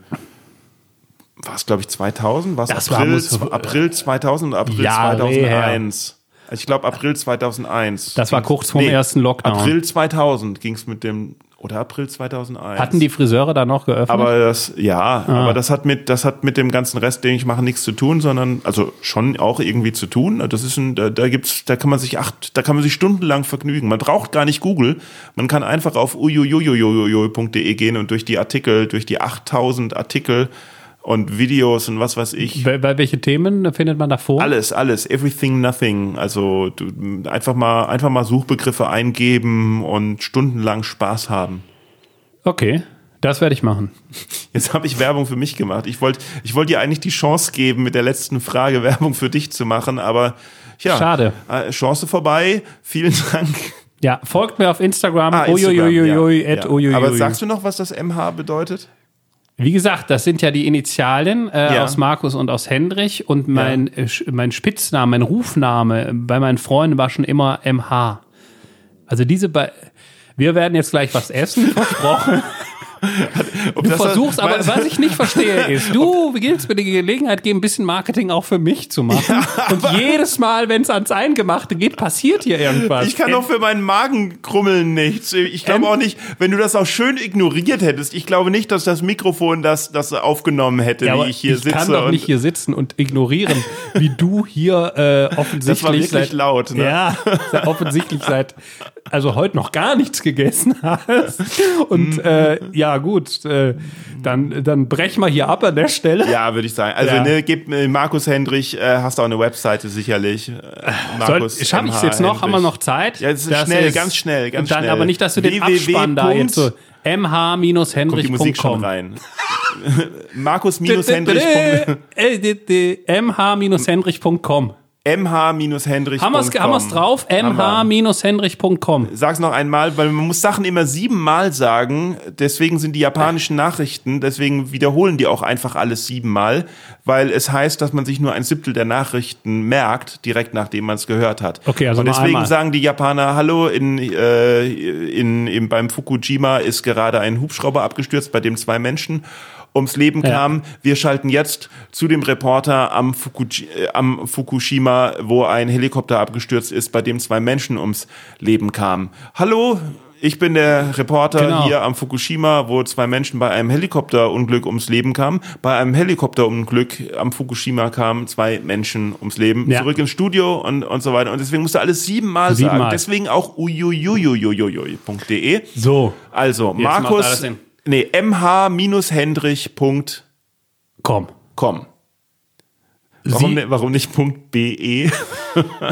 war es glaube ich 2000, war es Das war- April, muss- zw- April 2000 oder April Jahre 2001. Also ich glaube April 2001. Das war kurz vorm ersten Lockdown. April 2000 ging es mit dem oder April 2001. Hatten die Friseure da noch geöffnet? aber das, ja, Ah. aber das hat mit, das hat mit dem ganzen Rest, den ich mache, nichts zu tun, sondern, also schon auch irgendwie zu tun. Das ist ein, da, da gibt's, da kann man sich acht, da kann man sich stundenlang vergnügen. Man braucht gar nicht Google. Man kann einfach auf uiuiuiuiui.de gehen und durch die Artikel, durch die 8000 Artikel und Videos und was weiß ich. bei, bei welche Themen findet man da vor? Alles, alles, everything, nothing. Also du, einfach mal, einfach mal Suchbegriffe eingeben und stundenlang Spaß haben. Okay, das werde ich machen. Jetzt habe ich Werbung für mich gemacht. Ich wollte ich wollt dir eigentlich die Chance geben, mit der letzten Frage Werbung für dich zu machen, aber ja. Schade. Äh, Chance vorbei. Vielen Dank. Ja, folgt mir auf Instagram. Ah, Instagram, uiuiuiui, ja, at ja. uiuiui. Aber sagst du noch, was das MH bedeutet? Wie gesagt, das sind ja die Initialen äh, Ja. aus Markus und aus Hendrich und mein, äh, Sch- mein Spitzname, mein Rufname bei meinen Freunden war schon immer MH. Also diese bei wir werden jetzt gleich was essen, versprochen. Ob Du versuchst, aber was ich nicht verstehe ist, du willst mir die Gelegenheit geben, ein bisschen Marketing auch für mich zu machen. Und jedes Mal, wenn es ans Eingemachte geht, passiert hier irgendwas. Ich kann doch für meinen Magen krummeln nichts. Ich glaube Ähm. auch nicht, wenn du das auch schön ignoriert hättest, ich glaube nicht, dass das Mikrofon das, das aufgenommen hätte, Ja, wie ich hier sitze. kann doch nicht hier sitzen und ignorieren, wie du hier äh, offensichtlich Das war wirklich seit, laut, ne? Ja, offensichtlich seit also heute noch gar nichts gegessen hast. Und äh, ja gut, äh, dann dann brech mal hier ab an der Stelle. Ja, würde ich sagen. Also, Ja. ne, gib mir Markus Hendrich, äh, hast auch eine Webseite sicherlich. Äh, Soll, Markus Schaffe ich es jetzt noch? Haben wir noch Zeit? Ja, es ist Das schnell, ganz schnell, ganz dann schnell. aber nicht, dass du den www. Abspann da jetzt so Kommt die Musik schon mh-hendrich.com rein. Markus-Hendrich. Äh, mh-hendrich.com mh-hendrich. Haben wir es drauf? mh-hendrich.com Sag's noch einmal, weil man muss Sachen immer siebenmal sagen. Deswegen sind die japanischen Nachrichten, deswegen wiederholen die auch einfach alles siebenmal, weil es heißt, dass man sich nur ein Siebtel der Nachrichten merkt, direkt nachdem man es gehört hat. Okay, also Und deswegen einmal. sagen die Japaner, hallo, in, äh, in, in, beim Fukushima ist gerade ein Hubschrauber abgestürzt, bei dem zwei Menschen ums Leben Ja. kamen. Wir schalten jetzt zu dem Reporter am, Fukuji äh, am Fukushima, wo ein Helikopter abgestürzt ist, bei dem zwei Menschen ums Leben kamen. Hallo, ich bin der Reporter Genau. hier am Fukushima, wo zwei Menschen bei einem Helikopterunglück ums Leben kamen. Bei einem Helikopterunglück am Fukushima kamen zwei Menschen ums Leben. Ja. Zurück ins Studio und, und so weiter. Und deswegen musst du alles siebenmal sagen. Siebenmal. Deswegen auch uiuiuiuiuiui.de. So, Also, Jetzt Markus. Nee, mh-hendrich.com. komm. Warum, ne, warum nicht .be?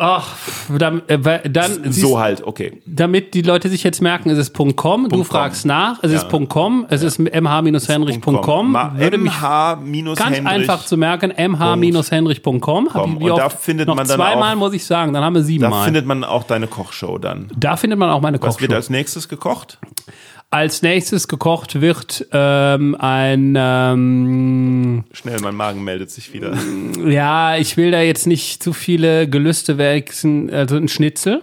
Ach, dann, äh, dann so halt, okay. damit die Leute sich jetzt merken, es ist .com, du com. fragst nach, es Ja. ist .com, es ist mh-henrich.com, mh-hendrich. ganz einfach zu merken, mh-henrich.com. Und da findet man dann zweimal auch- muss ich sagen, dann haben wir Da siebenmal. findet man auch deine Kochshow dann. Da findet man auch meine Was wird Kochshow. als nächstes gekocht? Als nächstes gekocht wird ähm, ein, ähm, Schnell, mein Magen meldet sich wieder. ja, ich will da jetzt nicht zu viele Gelüste wechseln, also ein Schnitzel.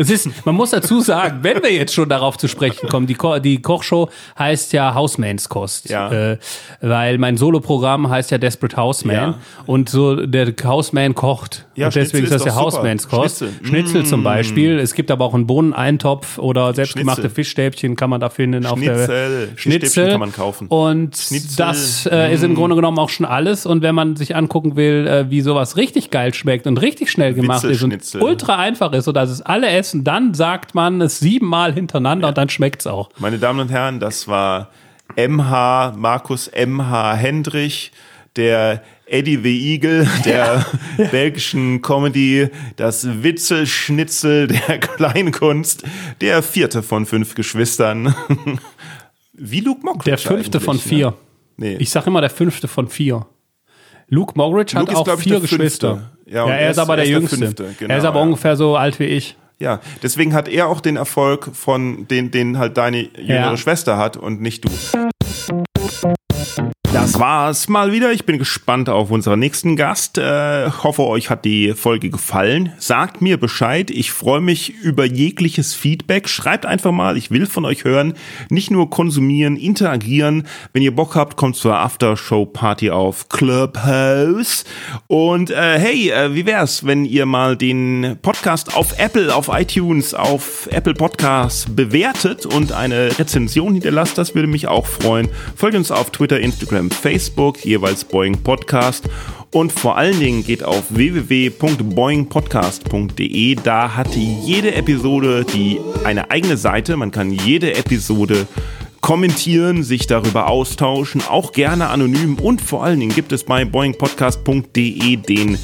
Es ist, man muss dazu sagen, wenn wir jetzt schon darauf zu sprechen kommen, die, Ko die Kochshow heißt ja Hausmans Kost. Ja. Äh, weil mein Soloprogramm heißt ja Desperate Houseman. Ja. Und so der Houseman kocht. Ja, und deswegen Schnitzel ist das ja doch super. Hausmans Kost. Schnitzel. Schnitzel zum Mm. Beispiel. Es gibt aber auch einen Bohneneintopf oder selbstgemachte Schnitzel. Fischstäbchen kann man da finden. Auf Schnitzel. der Fischstäbchen kann man kaufen. Und Schnitzel. das äh, ist im Grunde genommen auch schon alles. Und wenn man sich angucken will, äh, wie sowas richtig geil schmeckt und richtig schnell gemacht ist und ultra einfach ist, sodass es alle essen, dann sagt man es siebenmal hintereinander und dann schmeckt's auch. Meine Damen und Herren, das war MH, Markus MH Hendrich, der Eddie the Eagle der belgischen Comedy, das Witzelschnitzel der Kleinkunst, der vierte von fünf Geschwistern. Wie Luke Mockridge Der fünfte von eigentlich, vier. Ne? Nee. Ich sag immer der fünfte von vier. Luke Mogridge hat Luke ist, auch vier. Geschwister. Ja, Ja, er ist aber der er der Jüngste. Fünfte, genau, er ist aber ja. ungefähr so alt wie ich. Ja, deswegen hat er auch den Erfolg von den, den halt deine jüngere Ja. Schwester hat und nicht du. Das war's mal wieder. Ich bin gespannt auf unseren nächsten Gast. Äh, hoffe, euch hat die Folge gefallen. Sagt mir Bescheid. Ich freue mich über jegliches Feedback. Schreibt einfach mal. Ich will von euch hören. Nicht nur konsumieren, interagieren. Wenn ihr Bock habt, kommt zur Aftershow-Party auf Clubhouse. Und äh, hey, äh, wie wär's, wenn ihr mal den Podcast auf Apple, auf iTunes, auf Apple Podcasts bewertet und eine Rezension hinterlasst? Das würde mich auch freuen. Folgt uns auf Twitter, Instagram, Facebook, jeweils Boeing Podcast. Und vor allen Dingen geht auf www.boingpodcast.de. Da hat jede Episode die eine eigene Seite. Man kann jede Episode kommentieren, sich darüber austauschen, auch gerne anonym. Und vor allen Dingen gibt es bei boingpodcast.de den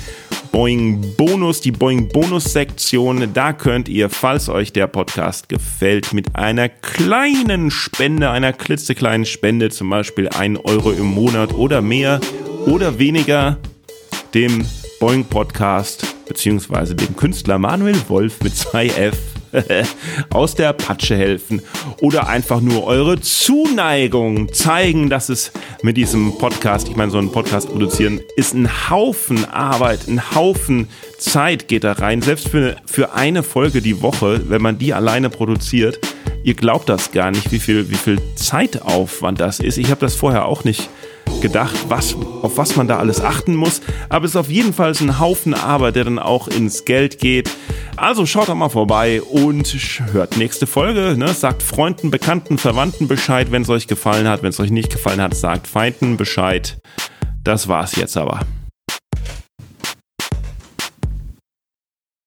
Boeing Bonus, die Boeing Bonus Sektion. Da könnt ihr, falls euch der Podcast gefällt, mit einer kleinen Spende, einer klitzekleinen Spende, zum Beispiel 1 Euro im Monat oder mehr oder weniger, dem Boeing Podcast beziehungsweise dem Künstler Manuel Wolf mit 2F aus der Patsche helfen oder einfach nur eure Zuneigung zeigen, dass es mit diesem Podcast, ich meine, so einen Podcast produzieren, ist ein Haufen Arbeit, ein Haufen Zeit geht da rein. Selbst für, für eine Folge die Woche, wenn man die alleine produziert, ihr glaubt das gar nicht, wie viel, wie viel Zeitaufwand das ist. Ich habe das vorher auch nicht gedacht, was, auf was man da alles achten muss. Aber es ist auf jeden Fall ein Haufen Arbeit, der dann auch ins Geld geht. Also schaut doch mal vorbei und hört nächste Folge. Ne? Sagt Freunden, Bekannten, Verwandten Bescheid, wenn es euch gefallen hat. Wenn es euch nicht gefallen hat, sagt Feinden Bescheid. Das war's jetzt aber.